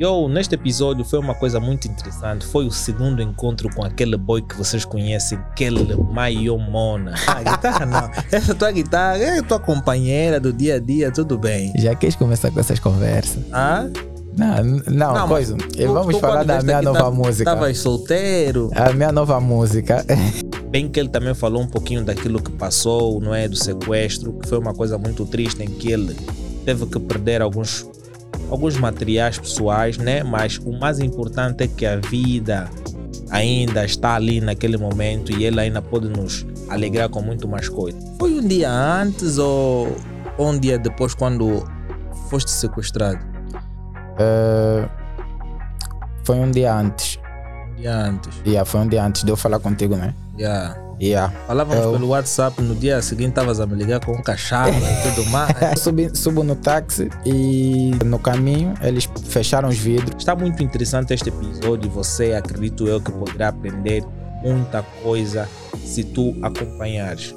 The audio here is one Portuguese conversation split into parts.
Yo, neste episódio foi uma coisa muito interessante. Foi o segundo encontro com aquele boy que vocês conhecem, aquele Mayomona. Ah, guitarra não. Essa tua guitarra é tua companheira do dia a dia, tudo bem. Já queres começar com essas conversas? Ah? Não, não, Não, coisa. mas E vamos tu falar da minha nova tá- música. Estavas solteiro. A minha nova música. Bem que ele também falou um pouquinho daquilo que passou, não é? Do sequestro, que foi uma coisa muito triste em que ele teve que perder alguns, alguns materiais pessoais, né? Mas o mais importante é que a vida ainda está ali naquele momento e ele ainda pode nos alegrar com muito mais coisas. Foi um dia antes ou um dia depois quando foste sequestrado? Eh, foi um dia antes. Um dia antes. Yeah, foi um dia antes de eu falar contigo, né? Yeah. Yeah. Falávamos Eu- pelo WhatsApp, no dia seguinte estavas a me ligar com um cachorro e tudo mais. Subi, subo no táxi e no caminho eles fecharam os vidros. Está muito interessante este episódio. Você, acredito eu, que poderá aprender muita coisa se tu acompanhares.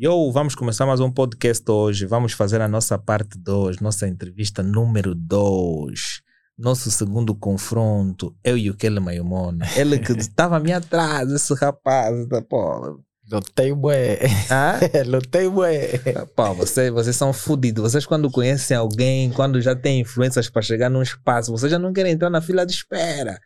Yo, vamos começar mais um podcast hoje. Vamos fazer a nossa parte 2, nossa entrevista número 2. Nosso segundo confronto, eu e o Kelly Mayomona. Ele que estava mim atrás, esse rapaz. da Pô, Lotei bué. ah? Lotei bué. Pô, você, vocês são fodidos. Vocês, quando conhecem alguém, quando já têm influências para chegar num espaço, vocês já não querem entrar na fila de espera.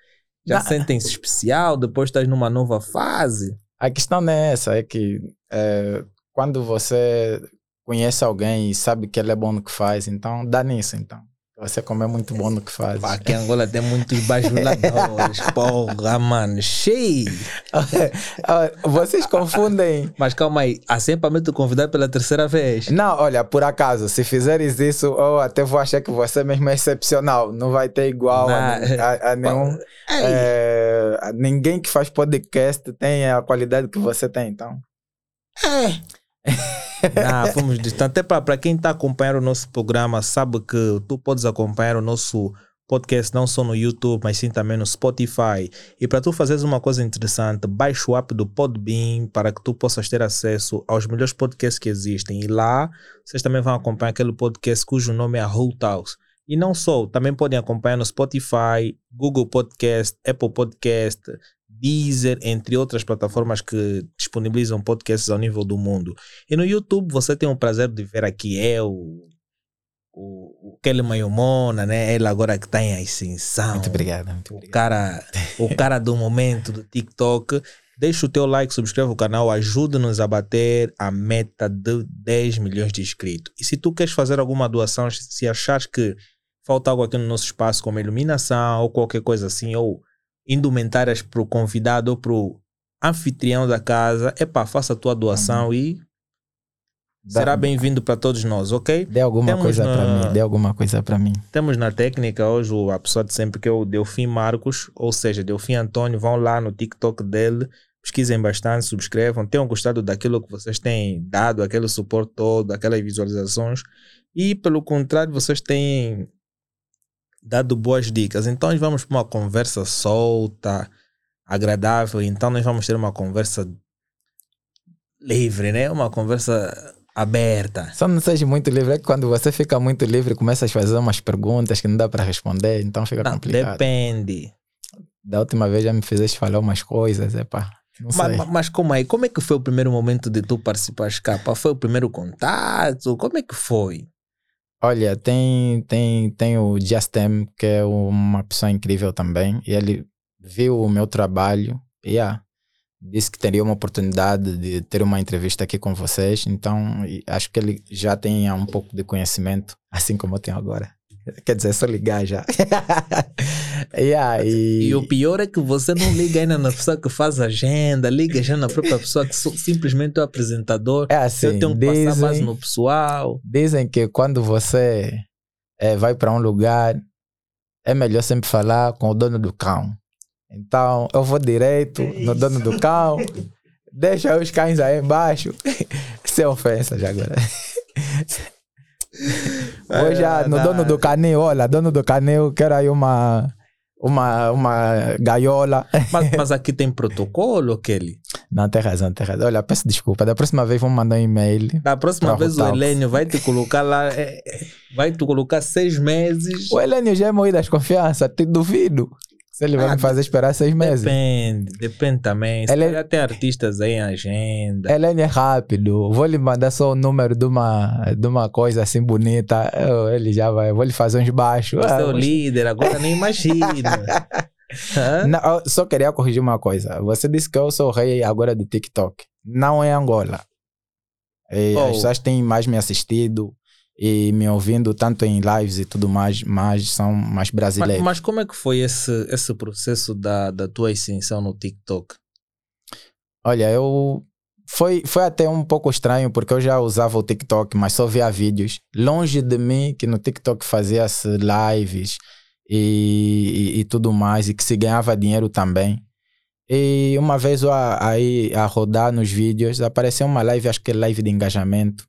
Já Não. sentem-se especial, depois estás numa nova fase. A questão não é essa, é que eh, quando você conhece alguém e sabe que ele é bom no que faz, então dá nisso, então. Você como é muito bom no que faz. Pá, aqui em Angola tem muitos bajuladores. Porra, mano, cheio. Ah, Vocês confundem. Mas calma aí, assim para me te convidar pela terceira vez. Não, olha, por acaso, se fizeres isso, eu até vou achar que você mesmo é excepcional. Não vai ter igual a, a- a nenhum. A ninguém que faz podcast tem a qualidade que você tem, então. Não, fomos distantes. Até para quem está acompanhando o nosso programa, sabe que tu podes acompanhar o nosso podcast não só no YouTube, mas sim também no Spotify. E para tu fazeres uma coisa interessante, baixa o app do Podbean para que tu possas ter acesso aos melhores podcasts que existem. E lá vocês também vão acompanhar aquele podcast cujo nome é a Whole House. E não só, também podem acompanhar no Spotify, Google Podcast, Apple Podcast, Deezer, entre outras plataformas que disponibilizam podcasts ao nível do mundo. E no YouTube você tem o prazer de ver aqui eu, o, o Kelly Mayomona, né? Ele agora que está em ascensão. Muito obrigado. Muito O obrigado. cara, o cara do momento do TikTok. Deixa o teu like, subscreve o canal, ajuda-nos a bater a meta de 10 milhões de inscritos. E se tu queres fazer alguma doação, se achares que falta algo aqui no nosso espaço, como iluminação ou qualquer coisa assim, ou indumentárias para o convidado ou para o anfitrião da casa, epá, faça a tua doação e Dá- será bem-vindo para todos nós, ok? Dê alguma Temos coisa na- para mim. Dê alguma coisa para mim. Temos na técnica hoje o- a pessoa de sempre que é o Delfim Marcos, ou seja, Delfim Antônio. Vão lá no TikTok dele, pesquisem bastante, subscrevam. Tenham gostado daquilo que vocês têm dado, aquele suporte todo, aquelas visualizações. E pelo contrário, vocês têm dado boas dicas. Então, nós vamos para uma conversa solta, agradável. Então, nós vamos ter uma conversa livre, né? Uma conversa aberta. Só não seja muito livre. É que quando você fica muito livre, começa a fazer umas perguntas que não dá para responder, então fica Não, complicado. depende. Da última vez já me fizeste falar umas coisas, epá. Não Mas, mas, mas como aí? Como é que foi o primeiro momento de tu participares capa? Foi o primeiro contato? Como é que foi? Olha, tem, tem, tem o Justem, que é uma pessoa incrível também, e ele viu o meu trabalho e ah, disse que teria uma oportunidade de ter uma entrevista aqui com vocês, então acho que ele já tem ah, um pouco de conhecimento, assim como eu tenho agora. Quer dizer, é só ligar já. yeah, e, E o pior é que você não liga ainda na pessoa que faz a agenda, liga já na própria pessoa que sou simplesmente o apresentador. é assim, eu tenho que passar mais dizem- no pessoal. Dizem que quando você eh, vai para um lugar, é melhor sempre falar com o dono do cão. Então, eu vou direito no dono do cão, deixa os cães aí embaixo. Sem ofensa já agora. Vou já no É, dono do canil, olha, dono do canil, quero aí uma, uma, uma gaiola. Mas, mas aqui tem protocolo, Kelly. Não, tem razão, tem razão. Olha, peço desculpa. Da próxima vez vamos mandar um e-mail. Da próxima vez o. Helênio vai te colocar lá, é, é, vai te colocar seis meses. O Helênio já é moído das confianças, te duvido. Se ele vai Ah, me fazer esperar seis meses. Depende, depende também. Se Ele- calhar tem artistas aí em agenda. Helênio é rápido. Vou lhe mandar só o número de uma, de uma coisa assim bonita. Eu- ele já vai. Vou lhe fazer uns baixos. Você Ah, é o mas- líder, agora nem imagina. Não, eu só queria corrigir uma coisa. Você disse que eu sou o rei agora do TikTok. Não é Angola. E Oh. As pessoas têm mais me assistido e me ouvindo tanto em lives e tudo mais, mas são mais Mas, brasileiros. mas como é que foi esse, esse processo da, da tua ascensão no TikTok? Olha, eu. Foi, foi até um pouco estranho porque eu já usava o TikTok, mas só via vídeos. Longe de mim, que no TikTok fazia-se lives e, e, e tudo mais, e que se ganhava dinheiro também. E uma vez eu a- aí a rodar nos vídeos, apareceu uma live, acho que é live de engajamento.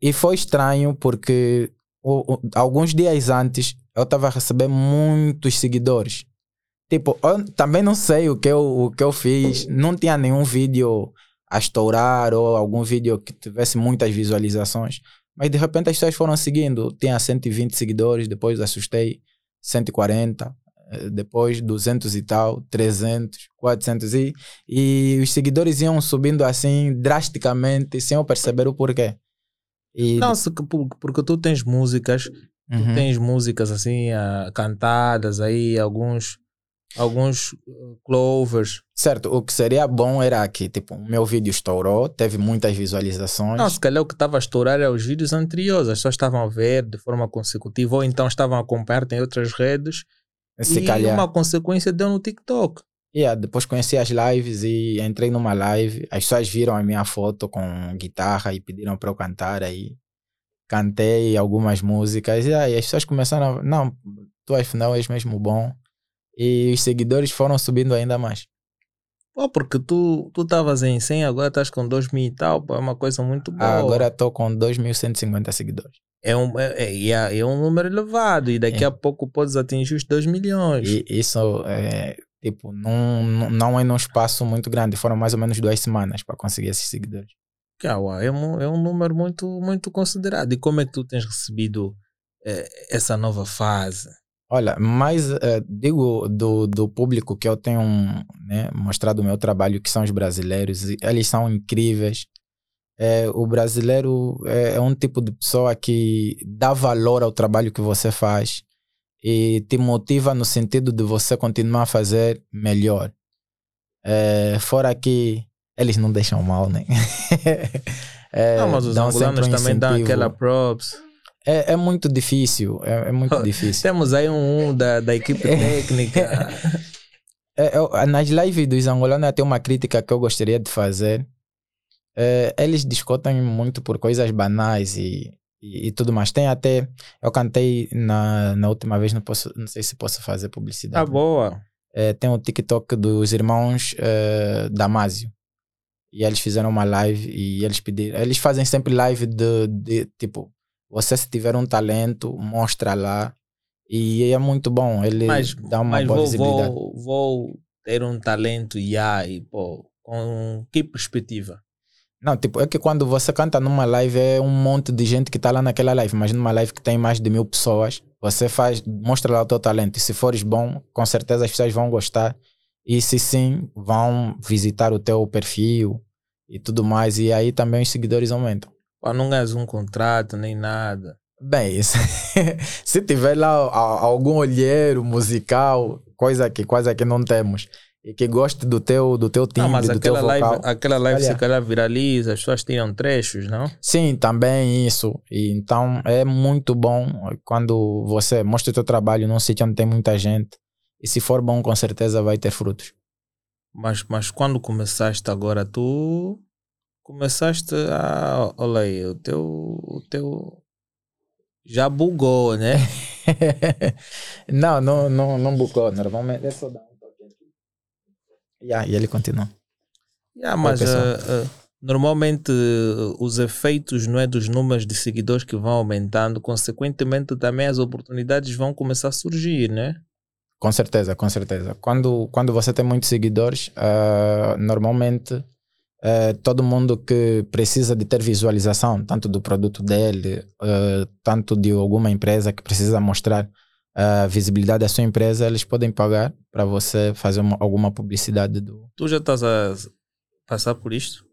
E foi estranho porque o- o- alguns dias antes eu estava a receber muitos seguidores. Tipo, eu também não sei o que eu, o que eu fiz. Não tinha nenhum vídeo a estourar ou algum vídeo que tivesse muitas visualizações. Mas de repente as pessoas foram seguindo. Tinha 120 seguidores, depois assustei 140, eh, depois 200 e tal, 300, 400 e, e os seguidores iam subindo assim drasticamente sem eu perceber o porquê. E, Não, se- por- porque tu tens músicas, tu Uhum. tens músicas assim ah, cantadas aí, alguns, alguns uh, clovers. Certo, o que seria bom era que, tipo, o meu vídeo estourou, teve muitas visualizações. Não, se calhar o que estava a estourar é os vídeos anteriores, as pessoas estavam a ver de forma consecutiva ou então estavam a acompanhar em outras redes se e calhar. uma consequência deu no TikTok. Yeah, depois conheci as lives e entrei numa live. As pessoas viram a minha foto com guitarra e pediram para eu cantar aí. Cantei algumas músicas e aí as pessoas começaram a... Não, tu afinal és mesmo bom. E os seguidores foram subindo ainda mais. Pô, porque tu tu estavas em 100, agora estás com 2 mil e tal, pô, é uma coisa muito boa. Agora estou com 2.150 seguidores. é um, é, é- é- é um número elevado e daqui É. a pouco podes atingir os 2 milhões. E isso é, tipo, não, não- é num espaço muito grande. Foram mais ou menos duas semanas para conseguir esses seguidores. Kawa, é, um, é um número muito, muito considerado. E como é que tu tens recebido eh, essa nova fase? Olha, mas eh, digo do, do público que eu tenho né, mostrado o meu trabalho, que são os brasileiros, eles são incríveis. Eh, o brasileiro é, é um tipo de pessoa que dá valor ao trabalho que você faz e te motiva no sentido de você continuar a fazer melhor. Eh, fora que eles não deixam mal, né? Eh, não, mas os dão angolanos um também dão aquela props. É, é muito difícil, é, é muito difícil. Temos aí um, um da, da equipe técnica. É, eu- nas lives dos angolanos tem uma crítica que eu gostaria de fazer. É, eles discutem muito por coisas banais e, e, e tudo mais. Tem até. Eu cantei na, na última vez, não, posso, não sei se posso fazer tá publicidade. boa. É, tem o TikTok dos irmãos é, Damásio. E eles fizeram uma live e eles pediram. Eles fazem sempre live de, de tipo, você se tiver um talento, mostra lá. E é muito bom. Ele Mas, dá uma boa vou, visibilidade. vou, vou ter um talento e aí, pô, com que perspectiva? Não, tipo, é que quando você canta numa live é um monte de gente que tá lá naquela live, mas numa live que tem mais de mil pessoas, você faz, mostra lá o teu talento. E se fores bom, com certeza as pessoas vão gostar. E se sim, vão visitar o teu perfil e tudo mais. E aí também os seguidores aumentam. Pô, não ganhas um contrato nem nada. Bem, isso- se tiver lá algum olheiro musical, coisa que quase que não temos, e que goste do teu, do teu timbre, não, mas do teu aquela vocal. live, aquela live Olha. se calhar viraliza, as pessoas tiram trechos, não? Sim, também isso. E então é muito bom quando você mostra o teu trabalho num sítio onde tem muita gente. E se for bom, com certeza vai ter frutos. Mas, mas quando começaste agora, tu começaste a. Olha aí, o teu. O teu já bugou, né? não, não, não, não bucou. Normalmente é só dar. Yeah, e ele continua. Yeah, mas eh, eh, normalmente eh, os efeitos não é dos números de seguidores que vão aumentando, consequentemente também as oportunidades vão começar a surgir, né? Com certeza, com certeza. Quando, quando você tem muitos seguidores, uh, normalmente uh, todo mundo que precisa de ter visualização, tanto do produto dele, uh, tanto de alguma empresa que precisa mostrar a visibilidade da sua empresa, eles podem pagar para você fazer uma, alguma publicidade do. Tu já estás a passar por isto?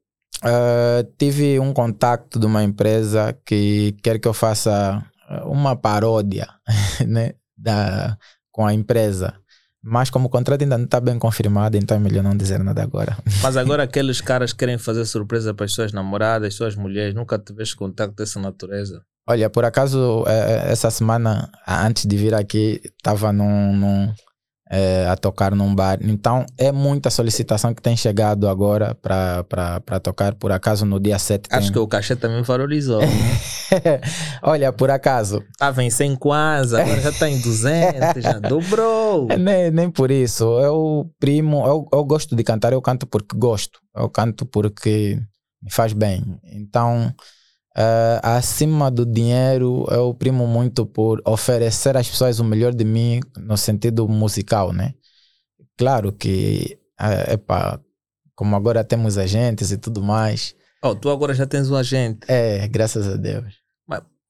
tive um contato de uma empresa que quer que eu faça uma paródia né, da, com a empresa. Mas como o contrato ainda não está bem confirmado, então é melhor não dizer nada agora. Mas agora aqueles caras querem fazer surpresa para as suas namoradas, suas mulheres, nunca tiveste contato dessa natureza? Olha, por acaso, é, essa semana, antes de vir aqui, estava num, num, é, a tocar num bar. Então, é muita solicitação que tem chegado agora para tocar. Por acaso, no dia 7. Acho tem... que o cachê também valorizou. Olha, por acaso. Estava em 100 quase, agora já está em 200, já dobrou. Nem, nem por isso. Eu, primo, eu, eu gosto de cantar, eu canto porque gosto. Eu canto porque me faz bem. Então. Uh, acima do dinheiro, eu primo muito por oferecer às pessoas o melhor de mim no sentido musical, né? Claro que, uh, epa, como agora temos agentes e tudo mais. Oh, tu agora já tens um agente. É, graças a Deus.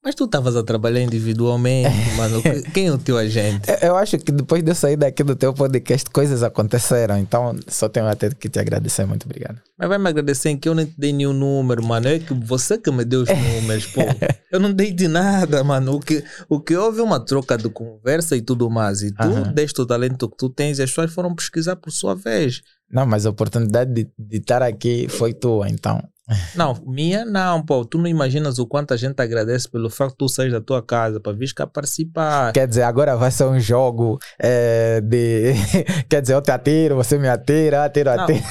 Mas tu estavas a trabalhar individualmente, mano. Quem é o teu agente? Eu acho que depois de eu sair daqui do teu podcast, coisas aconteceram. Então, só tenho até que te agradecer. Muito obrigado. Mas vai me agradecer em que eu nem te dei nenhum número, mano. É que você que me deu os números, pô. Eu não dei de nada, mano. O que, o que houve é uma troca de conversa e tudo mais. E tu uhum. deste o talento que tu tens e as pessoas foram pesquisar por sua vez. Não, mas a oportunidade de, de estar aqui foi tua, então. Não, minha não, pô. Tu não imaginas o quanto a gente agradece pelo facto de tu sair da tua casa para vir cá participar. Quer dizer, agora vai ser um jogo é, de. Quer dizer, eu te atiro, você me atira, atiro, atiro.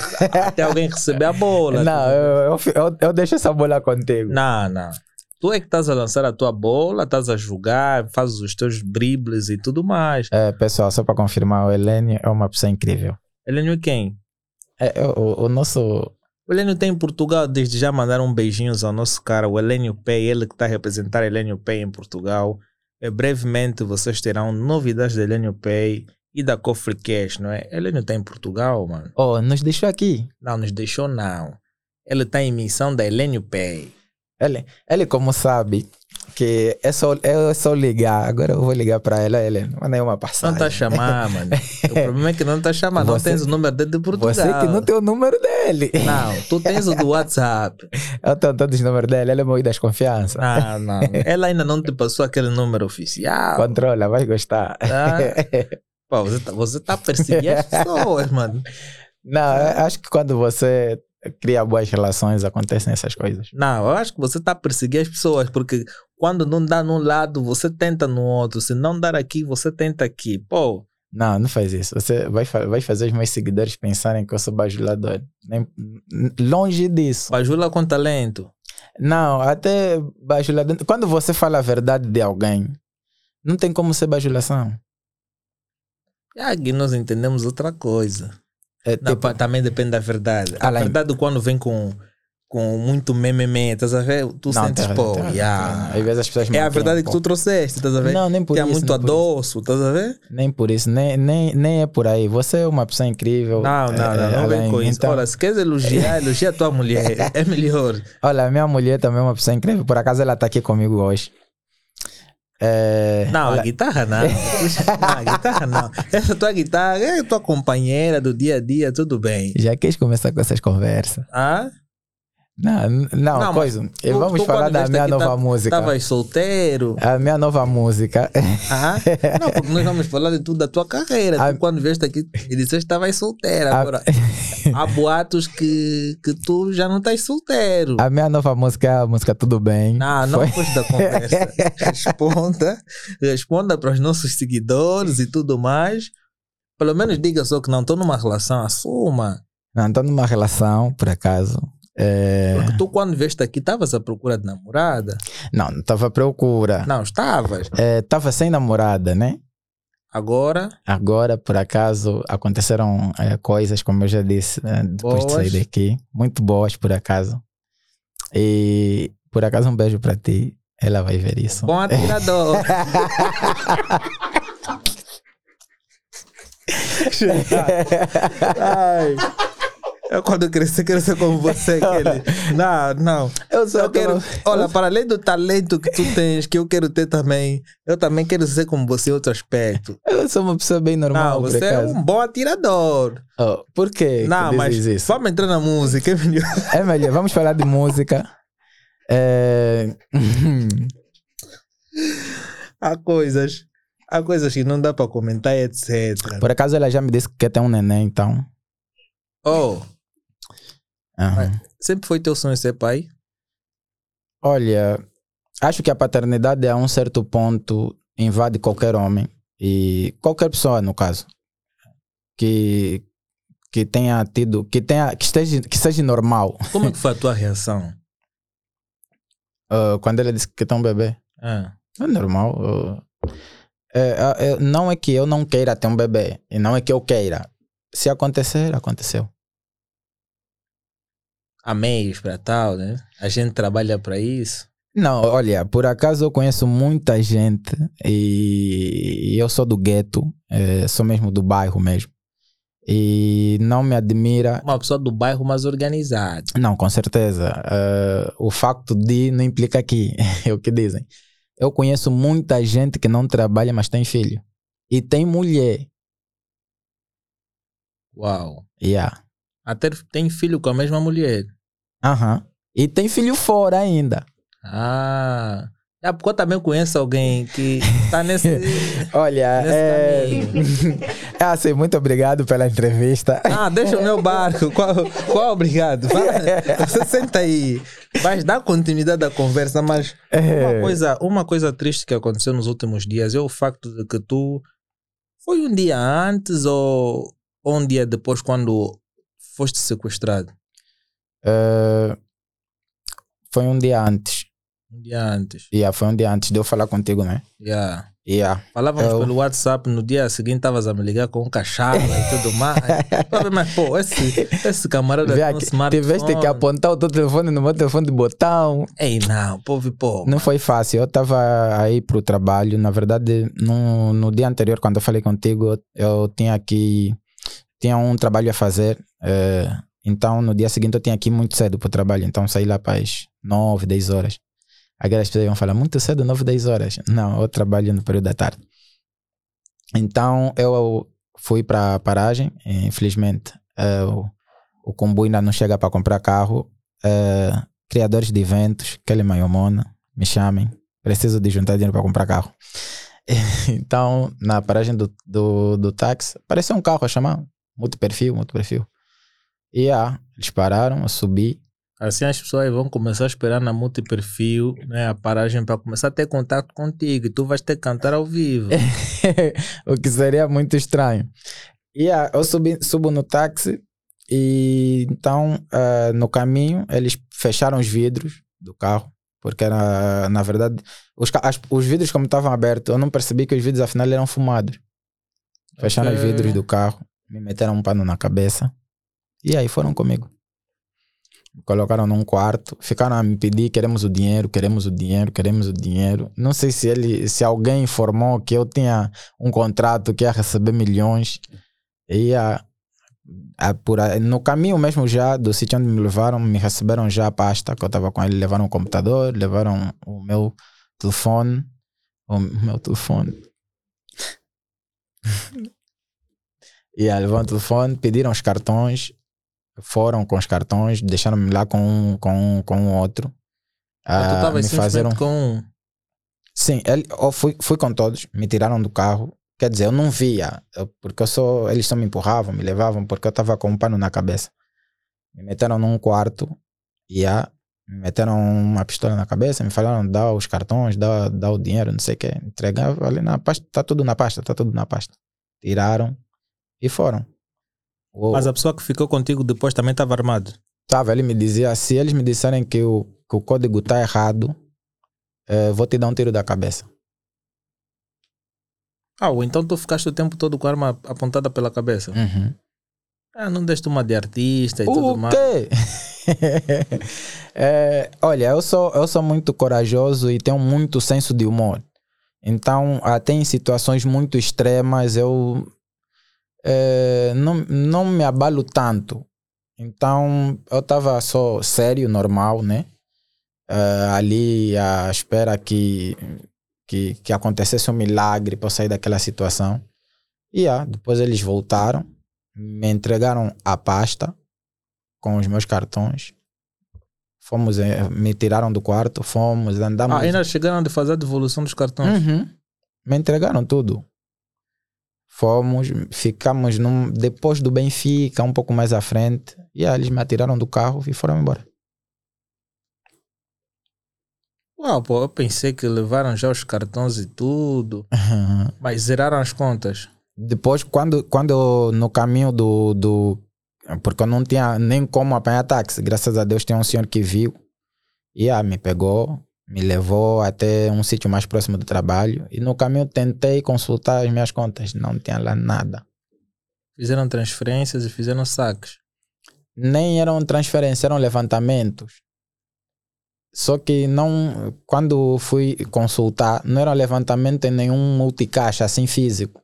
Até alguém receber a bola. Não, eu, eu, eu, eu deixo essa bola contigo. Não, não. Tu é que estás a lançar a tua bola, estás a jogar, fazes os teus dribles e tudo mais. É, pessoal, só para confirmar, o Helênio é uma pessoa incrível. Helênio quem? É, o, o nosso o Helênio tem em Portugal, desde já mandaram beijinhos ao nosso cara, o Helênio Pay, ele que está a representar Helênio Pay em Portugal. E brevemente vocês terão novidades da Helênio Pay e da Cofre Cash, não é? Helênio está em Portugal, mano. Oh, nos deixou aqui? Não, nos deixou não. Ele está em missão da Helênio Pay. Ele, ele como sabe, que é só, é só ligar. Agora eu vou ligar para ela, ela manda aí uma passagem. Não tá chamando, mano. o problema é que não tá chamando. Você, não tens o número dele de Portugal. Você que não tem o número dele. Não, tu tens o do WhatsApp. eu tenho todos os números dele, ele é muito desconfiança. Não, não. Ela ainda não te passou aquele número oficial. Controla, vai gostar. Ah. Pô, você tá, você tá perseguindo as pessoas, mano. Não, acho que quando você cria boas relações, acontecem essas coisas. Não, eu acho que você está a perseguir as pessoas, porque quando não dá num lado, você tenta no outro. Se não dar aqui, você tenta aqui. Pô. Não, não faz isso. Você vai, vai fazer os meus seguidores pensarem que eu sou bajulador. Nem, longe disso. Bajula com talento. Não, até bajulador. Quando você fala a verdade de alguém, não tem como ser bajulação. Aqui nós entendemos outra coisa. É, não, tipo, também depende da verdade. A além... verdade quando vem com com muito meme, estás a ver? Tu não, sentes, tem, pô, tem, yeah. Às vezes as pessoas É a verdade que tu trouxeste, estás a ver? Não, nem por que isso. é muito adoço, estás a ver? Nem por isso, nem, nem, nem é por aí. Você é uma pessoa incrível. Não, não, é, não, não vem com isso. Então... Olha, se queres elogiar, elogia a tua mulher, é melhor. Olha, a minha mulher também é uma pessoa incrível. Por acaso ela está aqui comigo hoje. É, não, ela... a guitarra não. não. A guitarra não. Essa tua guitarra é tua companheira do dia a dia, tudo bem. Já quis começar com essas conversas. Ah? Não, não, não coisa. Tu, vamos tu falar da minha nova tá, música. Estavas solteiro? A minha nova música. Ah, não, porque nós vamos falar de tudo da tua carreira. A... Tu, quando vieste aqui e disseste que estavas solteira. A... Agora, há boatos que, que tu já não estás solteiro. A minha nova música é a música Tudo Bem. Não, não Foi... da conversa. responda. Responda para os nossos seguidores e tudo mais. Pelo menos diga só que não estou numa relação, assuma. Não, estou numa relação, por acaso. É... Porque tu, quando vieste aqui, estavas à procura de namorada? Não, não estava à procura. Não, estavas? Estava é, sem namorada, né? Agora? Agora, por acaso, aconteceram é, coisas, como eu já disse, né, depois boas. de sair daqui. Muito boas, por acaso. E, por acaso, um beijo para ti. Ela vai ver isso. Bom atirador. Ai. Eu quando crescer, quero ser como você, aquele. Não, não. Eu sou Eu quero, olha, para além do talento que tu tens, que eu quero ter também, eu também quero ser como você em outro aspecto. Eu sou uma pessoa bem normal, Não, você é um bom atirador. Oh, por quê? Não, que mas isso? vamos entrar na música, é melhor. É melhor, vamos falar de música. É... Há coisas, há coisas que não dá para comentar, etc. Por acaso ela já me disse que quer ter um neném, então. Oh, Aham. sempre foi teu sonho ser pai? Olha, acho que a paternidade a um certo ponto invade qualquer homem e qualquer pessoa, no caso, que que tenha tido, que tenha, que esteja, que seja normal. Como é que foi a tua reação? Ah, quando ela disse que tem um bebê, Ah, é normal. É, é, é, não é que eu não queira ter um bebê e não é que eu queira. Se acontecer, aconteceu. Há meios para tal, né? A gente trabalha para isso. Não, olha, por acaso eu conheço muita gente e eu sou do gueto, eh, sou mesmo do bairro mesmo. E não me admira, Uma pessoa do bairro mais organizado. não, com certeza. eh, o facto de não implica que é o que dizem. Eu conheço muita gente que não trabalha, mas tem filho. E tem mulher. Uau. Yeah. Até tem filho com a mesma mulher. Aham. E tem filho fora ainda. Ah. É porque eu também conheço alguém que tá nesse. Olha, Nesse é... é assim, muito obrigado pela entrevista. Ah, deixa o meu barco. Qual, qual obrigado? Vai, Você senta aí. Vai dar continuidade à conversa, mas É. uma coisa, uma coisa triste que aconteceu nos últimos dias é o facto de que tu foi um dia antes ou um dia depois quando foste sequestrado? Eh, foi um dia antes. Um dia antes. Yeah, foi um dia antes de eu falar contigo, né? Yeah. Yeah. Falávamos Eu- pelo WhatsApp, no dia seguinte estavas a me ligar com um cachorro e tudo mais. Mas, pô, esse, esse camarada Vê aqui, smartphone. tiveste que apontar o teu telefone no meu telefone de botão. Ei, não, pô, vi, pô. Não foi fácil. Eu estava aí pro trabalho. Na verdade, no, no dia anterior, quando eu falei contigo, eu tinha aqui. Tinha um trabalho a fazer. eh, então, no dia seguinte, eu tinha aqui muito cedo pro trabalho. Então, saí lá para as 9, 10 horas. Aquelas pessoas iam falar, muito cedo, 9, 10 horas. Não, eu trabalho no período da tarde. Então, eu fui para a paragem. Infelizmente, eh, o, o comboio ainda não chega para comprar carro. Eh, criadores de eventos, Kelly Mayomona, me chamem. Preciso de juntar dinheiro para comprar carro. então, na paragem do, do, do táxi, apareceu um carro a chamar. Multiperfil, multiperfil. E ah, eles pararam, eu subi. Assim as pessoas vão começar a esperar na multiperfil, né, a paragem para começar a ter contato contigo e tu vais ter que cantar ao vivo. o que seria muito estranho. E ah, eu subi, subo no táxi e então ah, no caminho eles fecharam os vidros do carro, porque era, na verdade, os, as- os vidros como estavam abertos, eu não percebi que os vidros afinal eram fumados. Fecharam os Ok. vidros do carro, me meteram um pano na cabeça e aí foram comigo. Me colocaram num quarto, ficaram a me pedir: queremos o dinheiro, queremos o dinheiro, queremos o dinheiro. Não sei se ele, se alguém informou que eu tinha um contrato que ia receber milhões. Ia, a- por no caminho mesmo já do sítio onde me levaram, me receberam já a pasta que eu estava com ele. Levaram o computador, levaram o meu telefone. O meu telefone. e aí levaram o telefone, pediram os cartões, foram com os cartões, deixaram-me lá com um, com um, com um outro. Ah, tu Ah, me fazeram simplesmente com um. Sim, ele, eu fui, fui com todos, me tiraram do carro. Quer dizer, eu não via, porque eu só, eles só me empurravam, me levavam, porque eu estava com um pano na cabeça. Me meteram num quarto e a me meteram uma pistola na cabeça, me falaram, dá os cartões, dá, dá o dinheiro, não sei o quê. Entregava ali na pasta, tá tudo na pasta, tá tudo na pasta. Tiraram e foram. O- Mas a pessoa que ficou contigo depois também estava armado. Tava, ele me dizia, se eles me disserem que o, que o código tá errado, eh, vou te dar um tiro da cabeça. Ah, ou então tu ficaste o tempo todo com a arma apontada pela cabeça. Uhum. Ah, não deste uma de artista e tudo O mais. quê? É, olha, eu sou, eu sou muito corajoso e tenho muito senso de humor. Então, até em situações muito extremas, eu, eh, não, não me abalo tanto. Então eu estava só sério, normal, né? Eh, ali à espera que, que, que acontecesse um milagre para eu sair daquela situação. E ah, depois eles voltaram, me entregaram a pasta com os meus cartões. Fomos, eh, me tiraram do quarto, fomos, andamos. Ah, ainda chegaram de fazer a devolução dos cartões. Uhum. Me entregaram tudo. Fomos, ficamos num, depois do Benfica, um pouco mais à frente. E aí eles me atiraram do carro e foram embora. Uau, pô, eu pensei que levaram já os cartões e tudo, mas zeraram as contas. Depois, quando, quando no caminho do, do. Porque eu não tinha nem como apanhar táxi. Graças a Deus, tem um senhor que viu. E ah, me pegou, me levou até um sítio mais próximo do trabalho. E no caminho tentei consultar as minhas contas. Não tinha lá nada. Fizeram transferências e fizeram saques. nem eram transferências, eram levantamentos. Só que não, quando fui consultar, não era levantamento em nenhum multicaixa assim físico.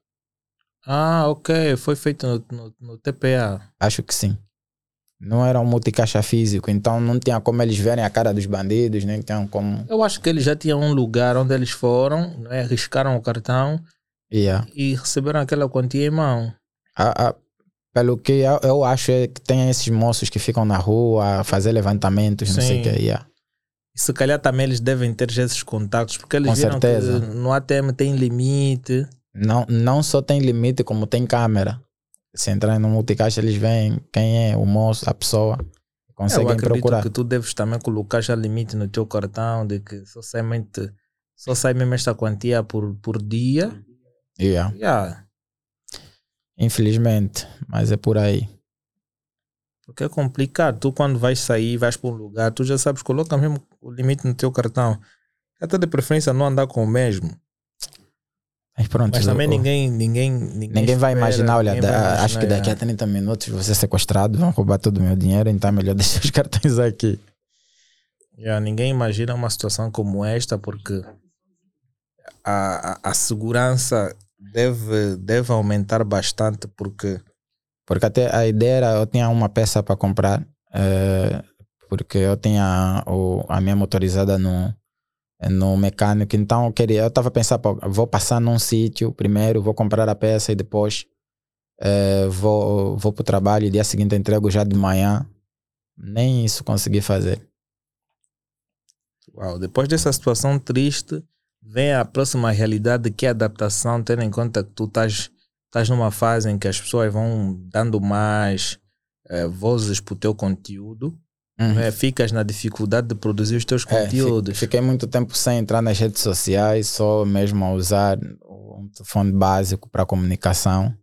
Ah, ok. Foi feito no, no, no TPA. Acho que sim. Não era um multicaixa físico, então não tinha como eles verem a cara dos bandidos, nem tinham como. Eu acho que eles já tinham um lugar onde eles foram, né, arriscaram o cartão Yeah. e receberam aquela quantia em mão. A- a- pelo que eu, eu acho é que tem esses moços que ficam na rua a fazer levantamentos, não sei o Sim. que. Yeah. E se calhar também eles devem ter esses contatos, porque eles Com viram certeza. que no ATM tem limite. Não, não só tem limite, como tem câmera. Se entrar no multicaixa, eles veem quem é o moço, a pessoa. Eu Conseguem acredito procurar. que tu deves também colocar já limite no teu cartão de que só sai, mente- só sai mesmo esta quantia por, por dia. Yeah. Yeah. Infelizmente, mas é por aí. Porque é complicado. Tu quando vais sair, vais para um lugar, tu já sabes, coloca mesmo o limite no teu cartão. Até de preferência não andar com o mesmo. Mas pronto, Mas também o- ninguém, ninguém, ninguém, ninguém vai imaginar, olha, ninguém vai da- acho imaginar, que daqui a yeah. 30 minutos vou ser sequestrado, vão roubar todo o meu dinheiro, então é melhor deixar os cartões aqui. Yeah, ninguém imagina uma situação como esta porque a, a, a segurança deve, deve aumentar bastante porque Porque até a ideia era, eu tinha uma peça para comprar, eh, porque eu tinha o, a minha motorizada no, no mecânico, então eu queria, eu estava pensando, vou passar num sítio primeiro, vou comprar a peça e depois eh, vou, vou para o trabalho e dia seguinte entrego já de manhã. Nem isso consegui fazer. uau, depois dessa situação triste vem a próxima realidade que é a adaptação, tendo em conta que tu estás, estás numa fase em que as pessoas vão dando mais eh, vozes para o teu conteúdo, Uhum. né? ficas na dificuldade de produzir os teus É, conteúdos. fiquei muito tempo sem entrar nas redes sociais, só mesmo a usar um telefone básico para comunicação.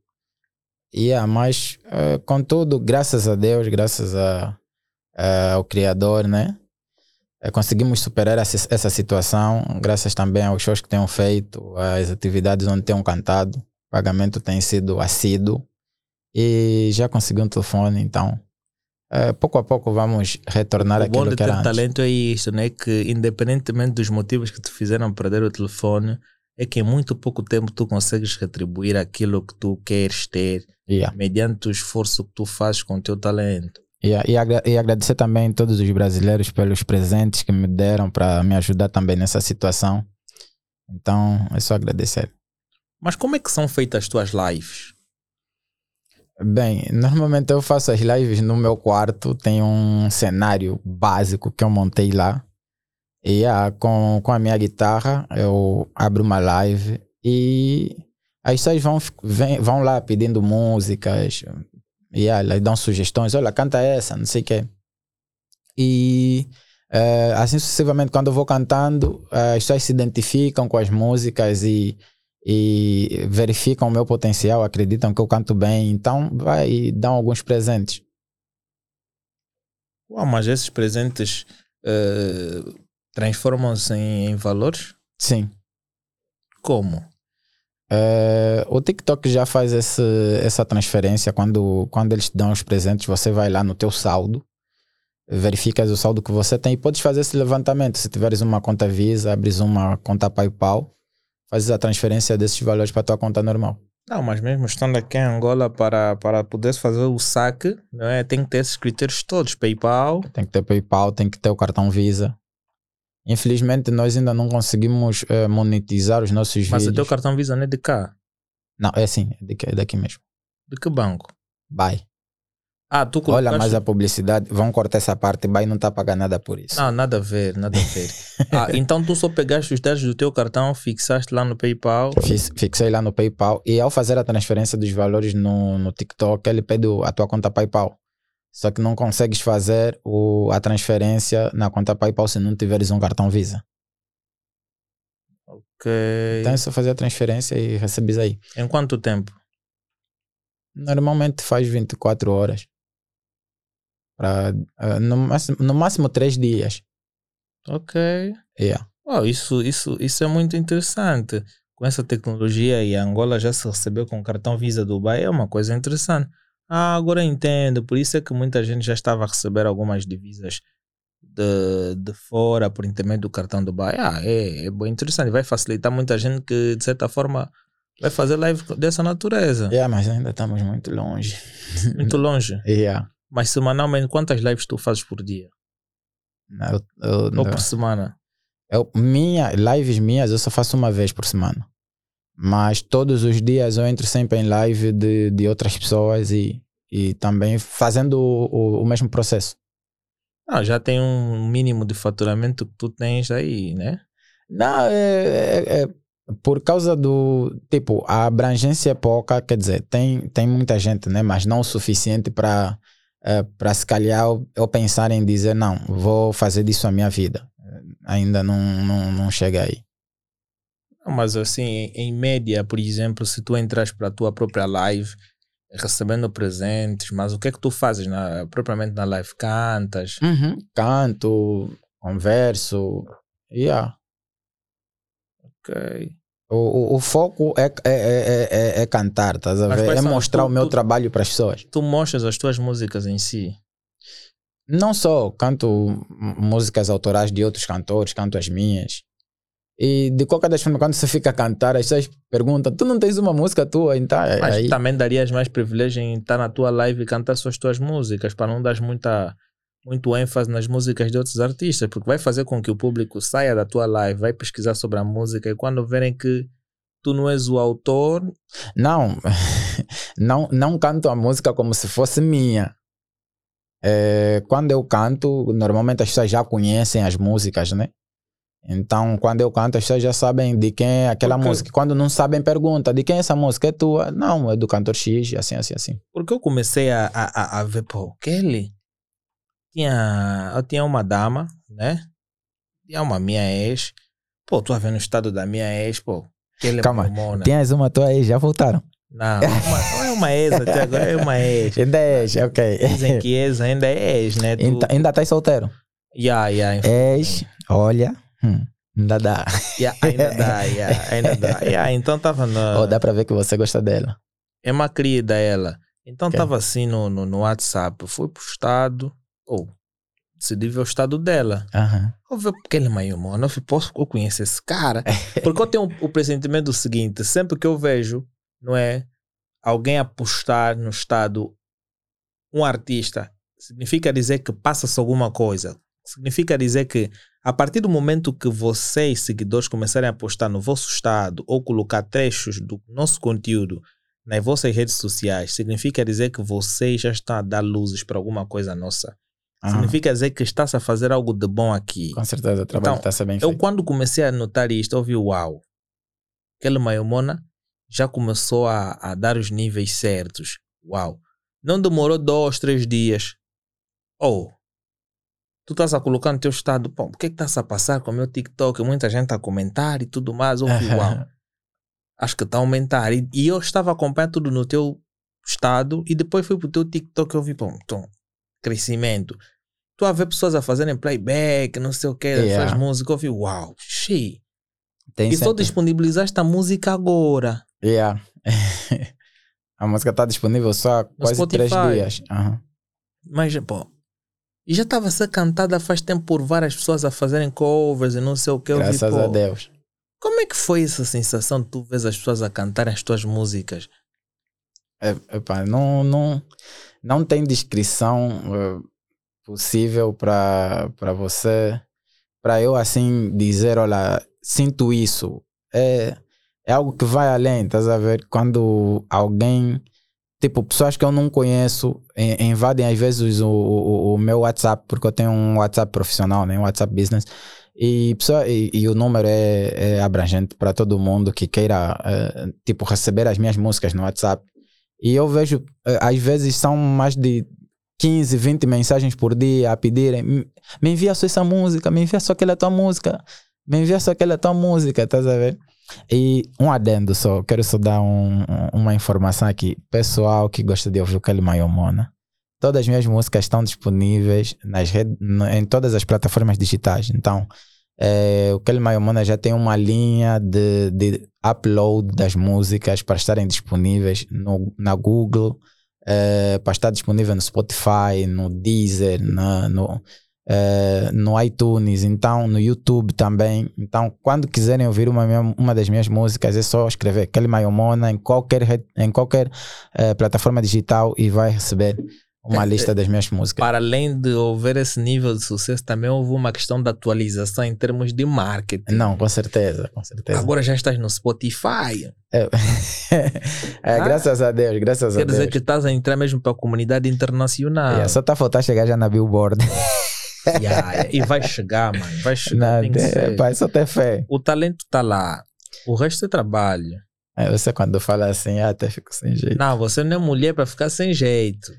E yeah, mas, eh, contudo, graças a Deus, graças a, a- ao Criador, né? eh, conseguimos superar essa, essa situação, graças também aos shows que tenham feito, às atividades onde tenham cantado. O pagamento tem sido assíduo e já consegui um telefone, então. Eh, pouco a pouco vamos retornar o bom aquilo de que ter talento é isso, né? Que independentemente dos motivos que te fizeram perder o telefone, é que em muito pouco tempo tu consegues retribuir aquilo que tu queres ter, Yeah. mediante o esforço que tu fazes com o teu talento. E, e, agra- e agradecer também a todos os brasileiros pelos presentes que me deram para me ajudar também nessa situação. Então, é só agradecer. Mas como é que são feitas as tuas lives? Bem, normalmente eu faço as lives no meu quarto, tem um cenário básico que eu montei lá. E ah, com, com a minha guitarra eu abro uma live e as pessoas vão, vem- vão lá pedindo músicas e ah, elas dão sugestões, olha, canta essa, não sei o quê. E eh, assim sucessivamente, quando eu vou cantando, eh, as pessoas se identificam com as músicas e e verificam o meu potencial, acreditam que eu canto bem, então vai e dão alguns presentes. Uau, mas esses presentes eh, transformam-se em, em valores? Sim. Como? Eh, o TikTok já faz esse, essa transferência quando, quando eles te dão os presentes, você vai lá no teu saldo, verificas o saldo que você tem e podes fazer esse levantamento. Se tiveres uma conta Visa, abres uma conta PayPal, fazes a transferência desses valores para tua conta normal. Não, mas mesmo estando aqui em Angola para, para poder fazer o saque, não é? tem que ter esses critérios todos. PayPal, Tem que ter PayPal, tem que ter o cartão Visa. Infelizmente, nós ainda não conseguimos eh, monetizar os nossos mas o vídeos. teu cartão Visa não é de cá. Não, é assim, é daqui, é daqui mesmo. De que banco? Vai. Ah, tu Olha colocaste... mais a publicidade, vão cortar essa parte, vai não está a pagar nada por isso. Não, nada a ver, nada a ver. ah, então tu só pegaste os dados do teu cartão, fixaste lá no PayPal. Fiz- fixei lá no PayPal e ao fazer a transferência dos valores no, no TikTok, ele pede a tua conta PayPal. Só que não consegues fazer o, a transferência na conta PayPal se não tiveres um cartão Visa. Ok. Então é só fazer a transferência e recebes aí. Em quanto tempo? Normalmente faz 24 horas. Pra, ah, no, máximo, no máximo 3 dias. Ok. Yeah. Oh, isso, isso, isso é muito interessante. Com essa tecnologia e a Angola já se recebeu com cartão Visa Dubai, é uma coisa interessante. Ah, agora entendo. Por isso é que muita gente já estava a receber algumas divisas de, de fora por intermédio do cartão Dubai. Ah, é, é bem interessante. Vai facilitar muita gente que, de certa forma, vai fazer live dessa natureza. Yeah, mas ainda estamos muito longe. Muito longe. Yeah. Mas semanalmente, quantas lives tu fazes por dia? Eu, eu, Ou por semana? eu, minha, lives minhas eu só faço uma vez por semana. Mas todos os dias eu entro sempre em live de, de outras pessoas e, e também fazendo o, o, o mesmo processo. Ah, já tem um mínimo de faturamento que tu tens aí, né? Não, é, é- é por causa do. Tipo, a abrangência é pouca, quer dizer, tem, tem muita gente, né? Mas não o suficiente para para se calhar eu, pensar em dizer, não, vou fazer disso a minha vida. Ainda não, não, não chega aí. Mas assim, em, média, por exemplo, se tu entras para a tua própria live recebendo presentes, mas o que é que tu fazes na, propriamente na live? Cantas? Canto, converso. Yeah. Ok. O, o, o foco é, é, é, é, é cantar, estás a ver? É mostrar tu- o meu tu- trabalho para as pessoas. Tu mostras as tuas músicas em si. Não só canto músicas autorais de outros cantores, canto as minhas. E de qualquer das formas, quando você fica a cantar, as pessoas perguntam: Tu não tens uma música tua? Então, é- Mas aí, também darias mais privilégio em estar na tua live e cantar só as tuas músicas, para não dar muita, muito ênfase nas músicas de outros artistas, porque vai fazer com que o público saia da tua live, vai pesquisar sobre a música e quando verem que tu não és o autor, não, não, não canto a música como se fosse minha. É, quando eu canto, normalmente as pessoas já conhecem as músicas, né? Então, quando eu canto, as pessoas já sabem de quem é aquela Porque- música. Quando não sabem, pergunta de quem é essa música? É tua? Não, é do cantor X, assim, assim, assim. Porque eu comecei a, a, a- ver, pô, Kelly tinha, eu tinha uma dama, né? Tinha uma minha ex. Pô, tu a ver no estado da minha ex, pô. Kelly é Calma, mormona. Tens uma tua aí, já voltaram. Não, uma- não é uma ex até agora, é uma ex. Ainda és, ok. Dizem que ex ainda é ex, né? Tu, Ainda- Ainda estás solteiro? yeah, yeah, És, olha, hum, ainda dá. yeah, ainda dá, yeah, ainda dá. Yeah, então tava na... Oh, dá para ver que você gosta dela. É uma querida ela. Então Ok. tava assim no, no, no WhatsApp, foi postado, ou decidi ver o estado dela. Aham. Eu vi aquele meio, mano, eu posso eu conheço esse cara? Porque eu tenho o pressentimento do seguinte, sempre que eu vejo, não é, alguém a postar no estado um artista, significa dizer que passa-se alguma coisa. Significa dizer que a partir do momento que vocês, seguidores, começarem a postar no vosso estado ou colocar trechos do nosso conteúdo nas vossas redes sociais, significa dizer que vocês já estão a dar luzes para alguma coisa nossa. Aham. Significa dizer que está-se a fazer algo de bom aqui. Com certeza, o trabalho Então, está bem Eu, feito. quando comecei a notar isto, eu vi, uau, aquele Maiomona já começou a, a dar os níveis certos. Uau. Não demorou dois, três dias. Oh, tu estás a colocar no teu estado, pô, o que é que estás a passar com o meu TikTok? Muita gente a comentar e tudo mais. Eu vi, uau, acho que está a aumentar. E, e eu estava acompanhando tudo no teu estado e depois fui pro teu TikTok e eu vi, pô, então, crescimento. Tu a ver pessoas a fazerem playback, não sei o que, Yeah. essas músicas, eu vi, uau. Tem E só sempre- disponibilizaste a música agora. Yeah. a música está disponível só há quase três Spotify. dias. Aham. Mas, pô, e já estava a ser cantada faz tempo por várias pessoas a fazerem covers e não sei o que. Eu vi, Graças pô, a Deus. Como é que foi essa sensação de tu vês as pessoas a cantarem as tuas músicas? É, epá, não, não, não tem descrição eh, possível para você, para eu assim dizer, olha, sinto isso. É, é algo que vai além, estás a ver? Quando alguém, tipo, pessoas que eu não conheço, em- invadem às vezes o, o, o meu WhatsApp, porque eu tenho um WhatsApp profissional, né? um WhatsApp business, e, pessoa, e, e o número é, é abrangente para todo mundo que queira, eh, tipo, receber as minhas músicas no WhatsApp. E eu vejo, eh, às vezes são mais de 15, 20 mensagens por dia a pedirem: "Me- envia só essa música, me envia só aquela tua música, me envia só aquela tua música, estás a ver? E um adendo só, quero só dar um- uma informação aqui. Pessoal que gosta de ouvir o Kelly Mayomona, todas as minhas músicas estão disponíveis nas redes, em todas as plataformas digitais. Então, eh, o Kelly Mayomona já tem uma linha de, de upload das músicas para estarem disponíveis no, na Google, eh, para estar disponível no Spotify, no Deezer, na, no, eh, no iTunes, então no YouTube também. Então, quando quiserem ouvir uma, uma das minhas músicas, é só escrever Kelly Mayomona em qualquer, em qualquer eh, plataforma digital e vai receber uma lista das minhas músicas. Para além de houver esse nível de sucesso, também houve uma questão de atualização em termos de marketing. Não, com certeza, com certeza. Agora já estás no Spotify. É, É, Ah? graças a Deus, graças a Quer Deus. dizer que estás a entrar mesmo para a comunidade internacional. É, só tá a faltar chegar já na Billboard. Yeah. E vai chegar, mano. Vai chegar. Não, tem é, pai, só ter fé. O talento está lá. O resto é trabalho. É, você quando fala assim, ah, até fico sem jeito. Não, você não é mulher para ficar sem jeito.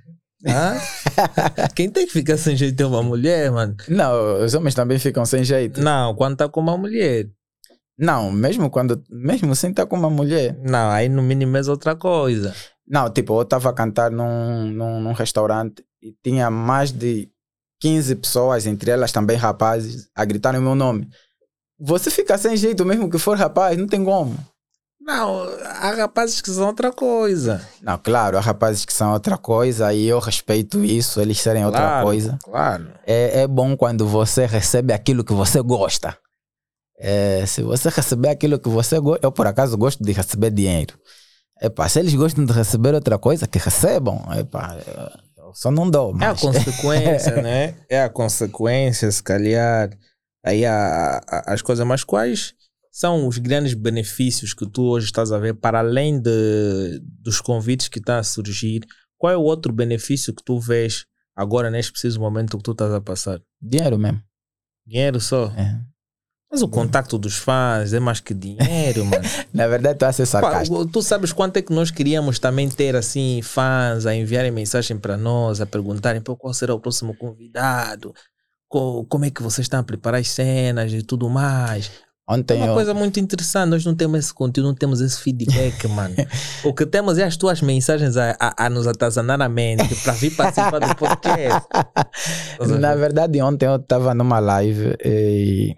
Quem tem que ficar sem jeito é uma mulher, mano. Não, os homens também ficam sem jeito. Não, quando tá com uma mulher. Não, mesmo quando, mesmo sem estar com uma mulher. Não, aí no mínimo é outra coisa. Não, tipo, eu estava a cantar num, num, num restaurante e tinha mais de 15 pessoas, entre elas também rapazes, a gritarem o meu nome. Você fica sem jeito, mesmo que for rapaz, não tem como. Não, há rapazes que são outra coisa. Não, claro, há rapazes que são outra coisa e eu respeito isso, eles serem outra Claro, coisa. Claro. É, é bom quando você recebe aquilo que você gosta. É, se você receber aquilo que você gosta, eu por acaso gosto de receber dinheiro. Epá, se eles gostam de receber outra coisa, que recebam. Epá, eu- só não dou. É a Mas... consequência, né? É a consequência, se calhar. Aí há, há- as coisas, mas quais são os grandes benefícios que tu hoje estás a ver, para além de, dos convites que está a surgir? Qual é o outro benefício que tu vês agora, neste preciso momento que tu estás a passar? Dinheiro mesmo. Dinheiro só? É. Mas o contacto dos fãs é mais que dinheiro, mano. Na verdade, estou a ser sarcástico. tu sabes quanto é que nós queríamos também ter assim fãs a enviarem mensagem para nós, a perguntarem qual será o próximo convidado, co- como é que vocês estão a preparar as cenas e tudo mais. É Ontem uma eu, coisa muito interessante, nós não temos esse conteúdo, não temos esse feedback, mano. O que temos é as tuas mensagens a, a, a nos atazanar a mente para vir participar do podcast. Na ver? verdade, ontem eu estava numa live e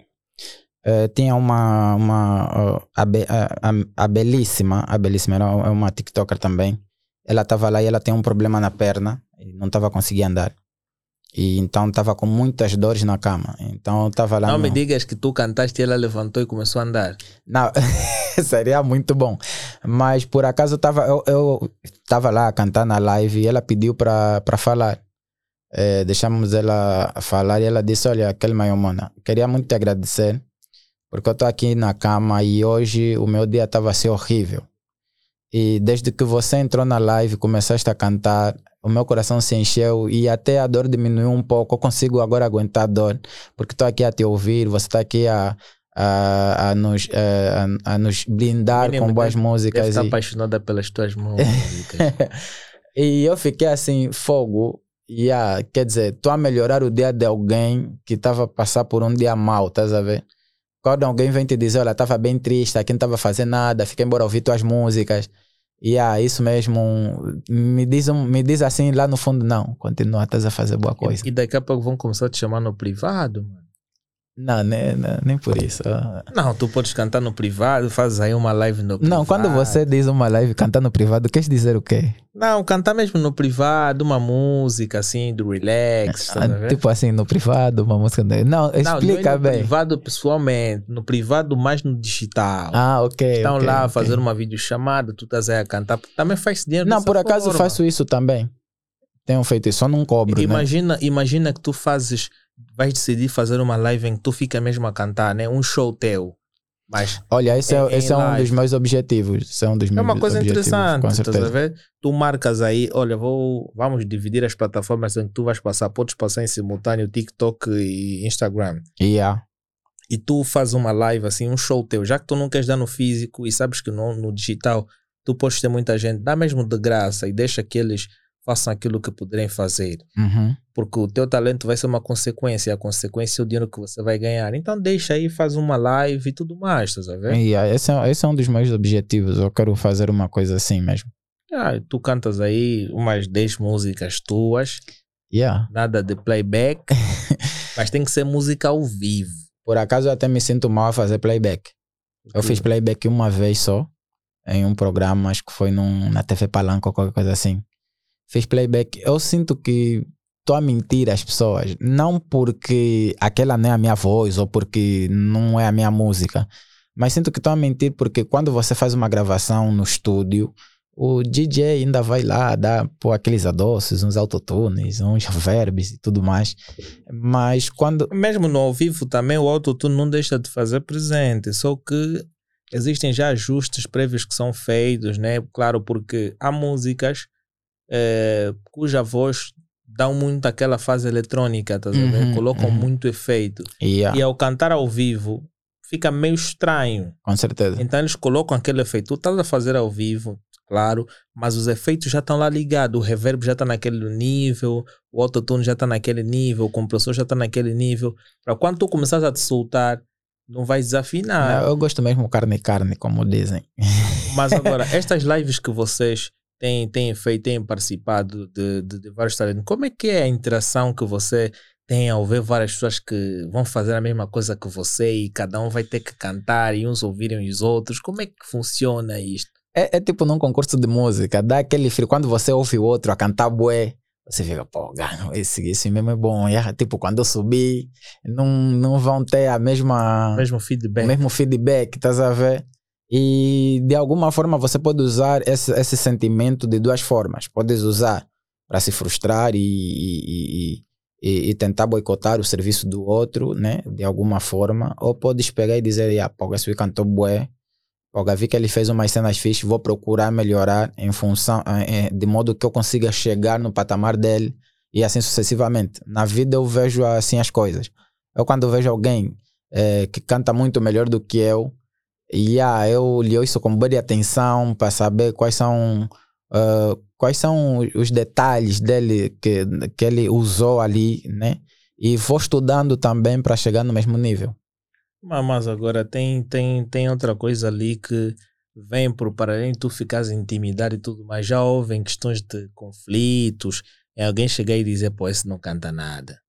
eh, tinha uma, uma ó, a, a, a- belíssima, a belíssima era uma TikToker também. Ela estava lá e ela tem um problema na perna e não estava conseguindo andar. E então estava com muitas dores na cama. Então estava lá. Não no- me digas que tu cantaste e ela levantou e começou a andar. Não, seria muito bom. Mas por acaso eu estava eu, eu tava lá a cantar na live e ela pediu para falar. Eh, deixamos ela falar e ela disse: Olha, aquele Mayomona, queria muito te agradecer porque eu estou aqui na cama e hoje o meu dia estava a ser horrível. E desde que você entrou na live e começaste a cantar, o meu coração se encheu e até a dor diminuiu um pouco. Eu consigo agora aguentar a dor, porque estou aqui a te ouvir, você está aqui a, a, a, nos, eh, a, a nos blindar com boas deve- Deve músicas. estar E, apaixonada pelas tuas músicas. e eu fiquei assim, fogo. Yeah, quer dizer, estou a melhorar o dia de alguém que estava a passar por um dia mau, estás a ver? Quando alguém vem te dizer, olha, estava bem triste, aqui não estava fazendo nada, fiquei embora ouvir tuas músicas. E yeah, isso mesmo, me diz, me diz assim lá no fundo, não, continua, estás a fazer boa coisa. E, e daqui a pouco vão começar a te chamar no privado, mano. Não, nem, nem, nem por isso. Ah. Não, tu podes cantar no privado, fazes aí uma live no privado. Não, quando você diz uma live cantando no privado, queres dizer o quê? Não, cantar mesmo no privado, uma música assim, do relax. tá Ah, a ver? tipo assim, no privado, uma música. Não, Não, explica não no bem. privado pessoalmente, no privado mais no digital. Ah, ok. Estão ok, lá a ok. fazer uma videochamada, tu estás aí a cantar. Também faz dinheiro Não, por acaso forma. faço isso também. Tenho feito isso, só não cobro. né? Imagina, imagina que tu fazes, vais decidir fazer uma live em que tu fica mesmo a cantar, né? Um show teu. Mas Olha, esse é, esse é um dos meus objetivos. Esse é um dos é meus uma coisa interessante, estás a ver? Tu marcas aí, olha, vou, vamos dividir as plataformas em que tu vais passar. Podes passar em simultâneo TikTok e Instagram. Yeah. e tu fazes uma live assim, um show teu, já que tu não queres dar no físico e sabes que no, no digital tu podes ter muita gente, dá mesmo de graça e deixa que eles façam aquilo que poderem fazer. Uhum. Porque o teu talento vai ser uma consequência, a consequência é o dinheiro que você vai ganhar. Então deixa aí, faz uma live e tudo mais, estás a ver? Yeah, esse, é, esse é um dos meus objetivos. Eu quero fazer uma coisa assim mesmo. Ah, tu cantas aí umas 10 músicas tuas, Yeah. nada de playback, mas tem que ser música ao vivo. Por acaso eu até me sinto mal a fazer playback. Eu fiz playback uma vez só, em um programa, acho que foi num, na TV Palanca ou qualquer coisa assim. Fiz playback. Eu sinto que estou a mentir às pessoas. Não porque aquela não é a minha voz ou porque não é a minha música. Mas sinto que estou a mentir porque quando você faz uma gravação no estúdio, o DJ ainda vai lá dar pô, aqueles adoços, uns autotunes, uns verbs e tudo mais. Mas quando. mesmo no ao vivo também o autotune não deixa de fazer presente, só que existem já ajustes prévios que são feitos, né? Claro, porque há músicas eh, cuja voz dão muito aquela fase eletrônica, tá Uhum, colocam uhum. muito efeito. Yeah, E ao cantar ao vivo fica meio estranho. com certeza. Então eles colocam aquele efeito. Tu estás a fazer ao vivo, claro, mas os efeitos já estão lá ligados. O reverb já está naquele nível, o autotune já está naquele nível, o compressor já está naquele nível. Para quando tu começares a te soltar, não vais desafinar. Eu gosto mesmo carne carne, como dizem. Mas agora, estas lives que vocês têm, têm feito, têm participado de, de, de vários talentos, como é que é a interação que você tem ao ver várias pessoas que vão fazer a mesma coisa que você e cada um vai ter que cantar e uns ouvirem os outros? Como é que funciona isto? É, é tipo num concurso de música, dá aquele frio. Quando você ouve o outro a cantar bué, você fica, pô, gano, esse, esse mesmo é bom. E, é, tipo, quando eu subir, não, não vão ter a mesma, Mesmo o feedback. mesmo feedback, estás a ver? E de alguma forma você pode usar esse, esse sentimento de duas formas. Podes usar para se frustrar e, e, e, e, tentar boicotar o serviço do outro, né? De alguma forma. Ou podes pegar e dizer, ah, esse cantou bué. Pô, vi que ele fez umas cenas fixas, vou procurar melhorar em função, eh, eh, de modo que eu consiga chegar no patamar dele e assim sucessivamente. Na vida eu vejo assim as coisas. Eu quando vejo alguém eh, que canta muito melhor do que eu, e ah, eu lhe ouço com boa atenção para saber quais são ah, quais são os detalhes dele que, que ele usou ali, né? E vou estudando também para chegar no mesmo nível. Mas, agora tem, tem, tem outra coisa ali que vem por para além de tu ficares intimidado e tudo mais. Já houve questões de conflitos, é alguém chegar e dizer, pô, esse não canta nada.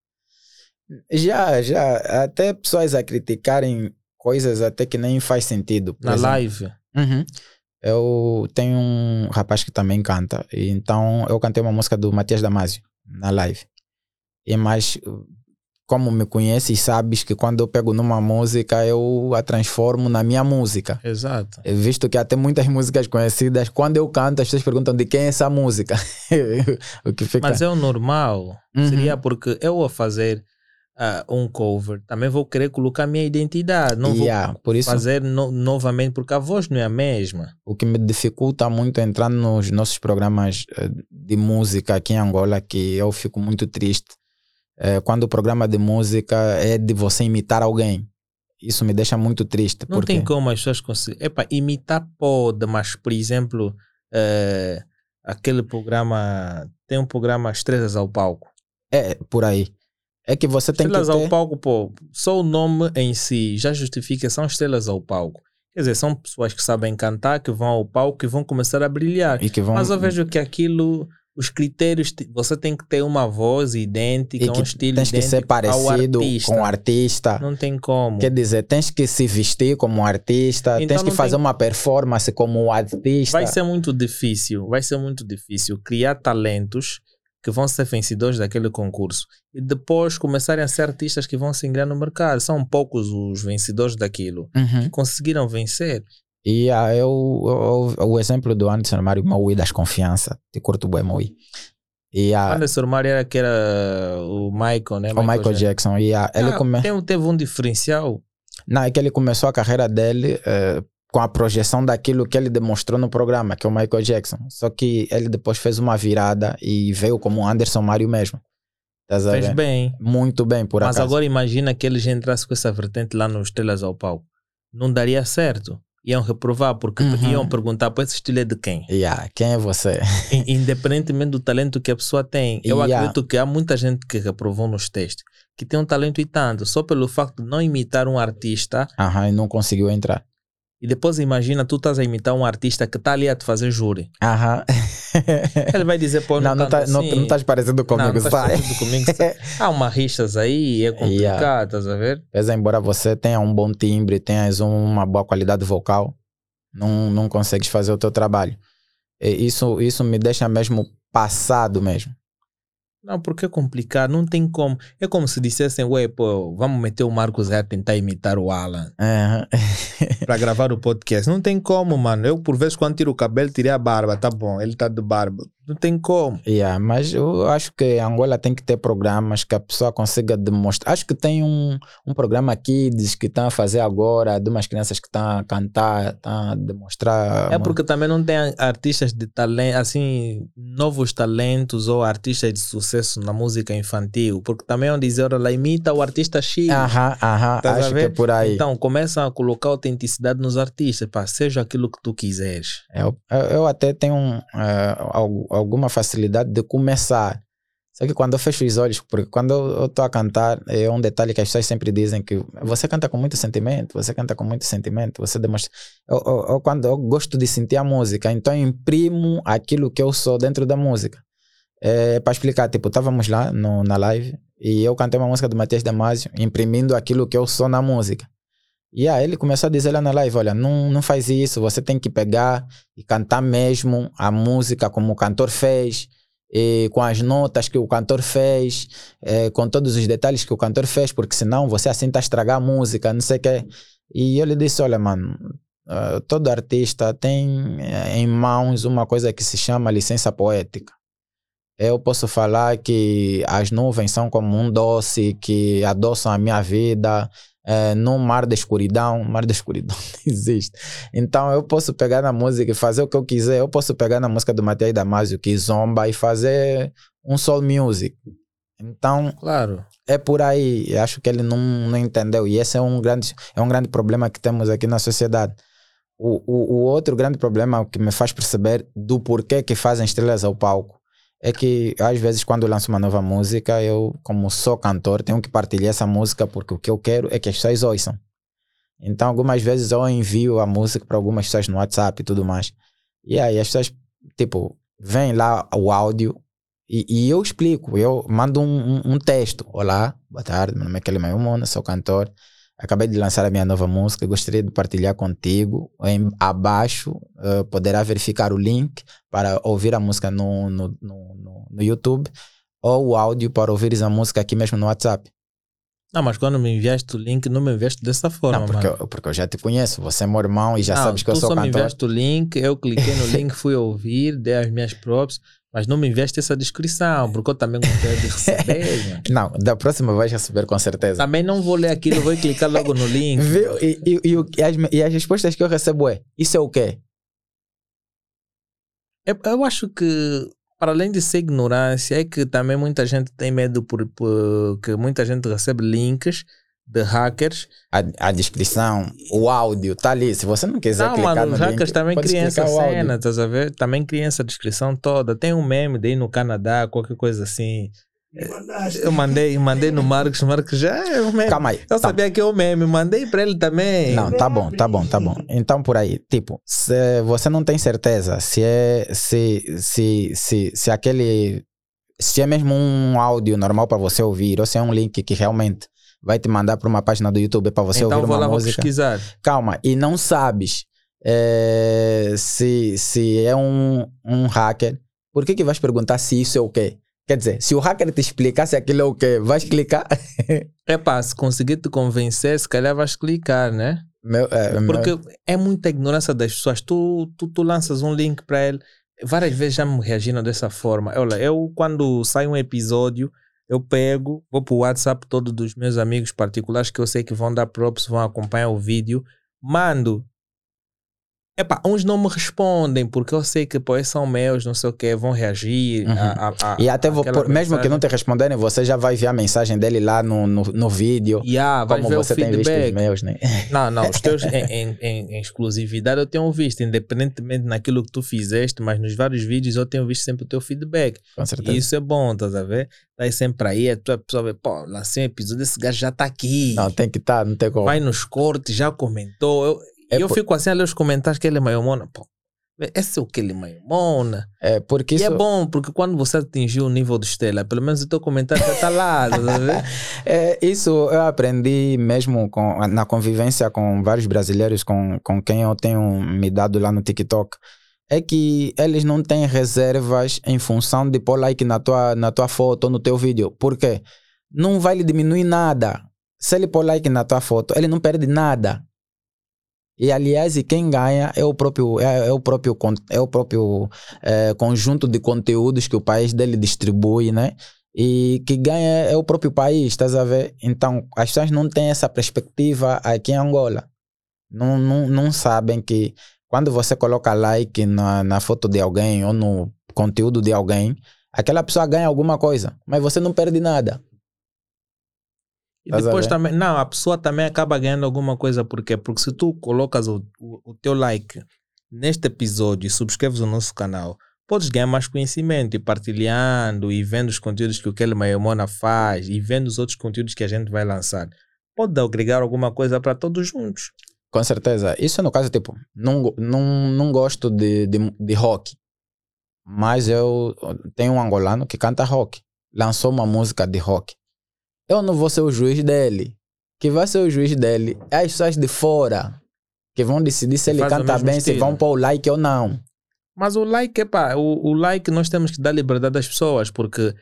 Já, já, até pessoas a criticarem coisas até que nem faz sentido. Na exemplo, live. Uhum. Eu tenho um rapaz que também canta, então eu cantei uma música do Matias Damasio na live. E mas como me conheces, sabes que quando eu pego numa música, eu a transformo na minha música. Exato. Visto que há até muitas músicas conhecidas, quando eu canto, as pessoas perguntam de quem é essa música. o que fica. Mas é o normal. Uhum. Seria porque eu a fazer ah, um cover, também vou querer colocar a minha identidade. Não vou Yeah, por isso fazer no- novamente, porque a voz não é a mesma. o que me dificulta muito é entrar nos nossos programas eh, de música aqui em Angola, que eu fico muito triste. eh, quando o programa de música é de você imitar alguém. Isso me deixa muito triste. Não porque tem como as pessoas conseguirem. Epa, imitar pode, mas, por exemplo, eh, aquele programa. Tem um programa Estrelas ao Palco. É, por aí. É que você tem estrelas que ter... ao palco, pô, só o nome em si já justifica, são estrelas ao palco. Quer dizer, são pessoas que sabem cantar, que vão ao palco e vão começar a brilhar. E que vão... Mas eu vejo que aquilo os critérios, você tem que ter uma voz idêntica, E um que estilo tens que ser parecido artista. com o artista. Não tem como. Quer dizer, tens que se vestir como um artista, Então tens que fazer tem- uma performance como um artista. Vai ser muito difícil, vai ser muito difícil criar talentos que vão ser vencedores daquele concurso e depois começarem a ser artistas que vão se ingrar no mercado. São poucos os vencedores daquilo Uhum. que conseguiram vencer. E ah, eu, eu- eu- o exemplo do Anderson Mário Maui das confiança, te curto bem Maui. E a, Anderson Mário era que era o Michael, né? o Michael Jackson, e a, ele Ah, come... teve um diferencial. Não, é que ele começou a carreira dele eh, com a projeção daquilo que ele demonstrou no programa, que é o Michael Jackson. Só que ele depois fez uma virada e veio como o Anderson Mário mesmo. A Fez bem. Muito bem, por Mas acaso. agora imagina que eles entrassem com essa vertente lá nos Estrelas ao Palco. Não daria certo. Iam reprovar, porque Uhum. iam perguntar, para esse estilo é de quem? Yeah, quem é você? In- Independentemente do talento que a pessoa tem. Eu Yeah. acredito que há muita gente que reprovou nos testes, que tem um talento e tanto, só pelo facto de não imitar um artista. Aham, e não conseguiu entrar. E depois imagina, tu estás a imitar um artista que está ali a te fazer júri. Aham. Ele vai dizer, pô, não, não, tá, não, assim. não estás parecendo comigo, não, não estás sai. parecido comigo, sai. Há uma rixas aí, é complicado, estás a ver? Pesa embora você tenha um bom timbre, tenhas uma boa qualidade vocal, não, não consegues fazer o teu trabalho. E isso, isso me deixa mesmo passado mesmo. Não, porque é complicado, não tem como. É como se dissessem, ué, pô, vamos meter o Marcos a tentar imitar o Alan Aham. para gravar o podcast. Não tem como, mano. Eu, por vezes, quando tiro o cabelo, tirei a barba, tá bom, ele tá de barba. Não tem como. Yeah, mas eu acho que Angola tem que ter programas que a pessoa consiga demonstrar. Acho que tem um, um programa aqui diz que estão a fazer agora, de umas crianças que estão a cantar, estão a demonstrar. É porque também não tem artistas de talento, assim, novos talentos ou artistas de sucesso na música infantil. Porque também vão dizer, olha, lá imita o artista X. Aham, aham, a acho que é por aí. Então, começa a colocar autenticidade nos artistas, pá, seja aquilo que tu quiseres. Eu, eu, eu até tenho um, eh, al- alguma facilidade de começar. Só que quando eu fecho os olhos, porque quando eu estou a cantar, é um detalhe que as pessoas sempre dizem que você canta com muito sentimento, você canta com muito sentimento, você demonstra. Eu, eu- eu- quando eu gosto de sentir a música, então eu imprimo aquilo que eu sou dentro da música. É, para explicar, tipo, estávamos lá no, na live e eu cantei uma música do Matias Damasio, imprimindo aquilo que eu sou na música. E aí ele começou a dizer lá na live, olha, não, não faz isso, você tem que pegar e cantar mesmo a música como o cantor fez, com as notas que o cantor fez, eh, com todos os detalhes que o cantor fez, porque senão você assim está a estragar a música, não sei o quê. E eu lhe disse, olha, mano, eh, todo artista tem eh, em mãos uma coisa que se chama licença poética. Eu posso falar que as nuvens são como um doce que adoçam a minha vida, é, num mar de escuridão, mar de escuridão não existe. Então eu posso pegar na música e fazer o que eu quiser. Eu posso pegar na música do Matias Damasio que zomba e fazer um soul music. Então Claro. é por aí. Eu acho que ele não, não entendeu. E esse é um grande, é um grande problema que temos aqui na sociedade. O, o, o outro grande problema que me faz perceber do porquê que fazem estrelas ao palco é que às vezes quando eu lanço uma nova música, eu, como sou cantor, tenho que partilhar essa música porque o que eu quero é que as pessoas ouçam. Então, algumas vezes eu envio a música para algumas pessoas no WhatsApp e tudo mais. E aí as pessoas, tipo, vem lá o áudio e, e eu explico. Eu mando um, um, um texto. Olá, boa tarde, meu nome é Kelly Mayumona, sou cantor. Acabei de lançar a minha nova música, gostaria de partilhar contigo. Em, abaixo uh, poderá verificar o link para ouvir a música no, no, no, no, YouTube ou o áudio para ouvires a música aqui mesmo no WhatsApp. Não, mas quando me enviaste o link, não me enviaste dessa forma, Não, porque mano. eu, porque eu já te conheço, você é meu irmão e já Não, sabes que eu tu sou só me cantor. enviaste o link, eu cliquei no link, fui ouvir, dei as minhas props, mas não me enviaste essa descrição, porque eu também gostaria de receber, mano. Não, da próxima vais receber com certeza. Também não vou ler aquilo, vou clicar logo no link. Viu? E, e, e, e as, e as respostas que eu recebo é: Isso é o quê? Eu, eu acho que, para além de ser ignorância, é que também muita gente tem medo por, por que muita gente recebe links de hackers. A, a descrição, o áudio, tá ali. Se você não quiser Não, clicar mano, no os hackers link, também pode criam essa cena, estás a ver? Também criam essa descrição toda. Tem um meme daí no Canadá, qualquer coisa assim. Eu mandei, mandei no Marcos, Marcos já é o meme. Calma aí. Eu tá. sabia que é o meme, mandei para ele também. Não, tá bom, tá bom, tá bom. Então por aí, tipo, se você não tem certeza se é se se se, se aquele se é mesmo um áudio normal para você ouvir ou se é um link que realmente vai te mandar para uma página do YouTube para você então ouvir vou uma lá vou música. pesquisar. Calma, e não sabes eh, se se é um, um hacker, por que que vais perguntar se isso é o quê? Quer dizer, se o hacker te explicar se aquilo é o quê, vais clicar? É pá, se conseguir te convencer, se calhar vais clicar, né? Meu, meu- Porque é muita ignorância das pessoas. Tu, tu, tu lanças um link para ele. Várias vezes já me reagiram dessa forma. Olha, eu quando sai um episódio, eu pego, vou pro WhatsApp todo dos meus amigos particulares que eu sei que vão dar props, vão acompanhar o vídeo, mando. Epá, uns não me respondem porque eu sei que esses são meus, não sei o que, vão reagir. Uhum. a- a- a- E até vou, por- mesmo que não te responderem, você já vai ver a mensagem dele lá no, no, no vídeo. Yeah, como você tem visto os meus, né? Não, não, os teus em, em- em- exclusividade eu tenho visto, independentemente naquilo que tu fizeste, mas nos vários vídeos eu tenho visto sempre o teu feedback. Com certeza. E isso é bom, estás a ver? Tá aí sempre aí, a tua pessoa vê, pô, lancei um episódio, esse gajo já tá aqui. Não, tem que estar, não tem como. Vai nos cortes, já comentou. Eu, É eu por- fico assim a ler os comentários que ele é maiomona. Pô, esse é o que ele é maiomona. É, porque E isso é bom, porque quando você atingiu o nível de estrela, pelo menos o teu comentário já tá lá, ver? É, isso eu aprendi mesmo com, na convivência com vários brasileiros com, com quem eu tenho me dado lá no TikTok. É que eles não têm reservas em função de pôr like na tua, na tua foto ou no teu vídeo. Por quê? Não vai lhe diminuir nada. Se ele pôr like na tua foto, ele não perde nada. E aliás, e quem ganha é o próprio é, é o próprio é o próprio eh, conjunto de conteúdos que o país dele distribui, né? E que ganha é o próprio país, estás a ver? Então, as pessoas não têm essa perspectiva aqui em Angola. Não, não, não sabem que quando você coloca like na, na foto de alguém ou no conteúdo de alguém, aquela pessoa ganha alguma coisa, mas você não perde nada. E depois também, não, a pessoa também acaba ganhando alguma coisa, por quê? Porque se tu colocas o, o, o teu like neste episódio e subscreves o nosso canal, podes ganhar mais conhecimento e partilhando e vendo os conteúdos que o Kelly Mayomona faz e vendo os outros conteúdos que a gente vai lançar. Pode agregar alguma coisa para todos juntos. Com certeza. Isso no caso, tipo, não, não, não gosto de, de, de rock. Mas eu tenho um angolano que canta rock. Lançou uma música de rock. Eu não vou ser o juiz dele. Que vai ser o juiz dele é as pessoas de fora que vão decidir se ele Faz o canta bem, se estilo. vão pôr o like ou não. Mas o like, epá, o, o like nós temos que dar liberdade às pessoas, porque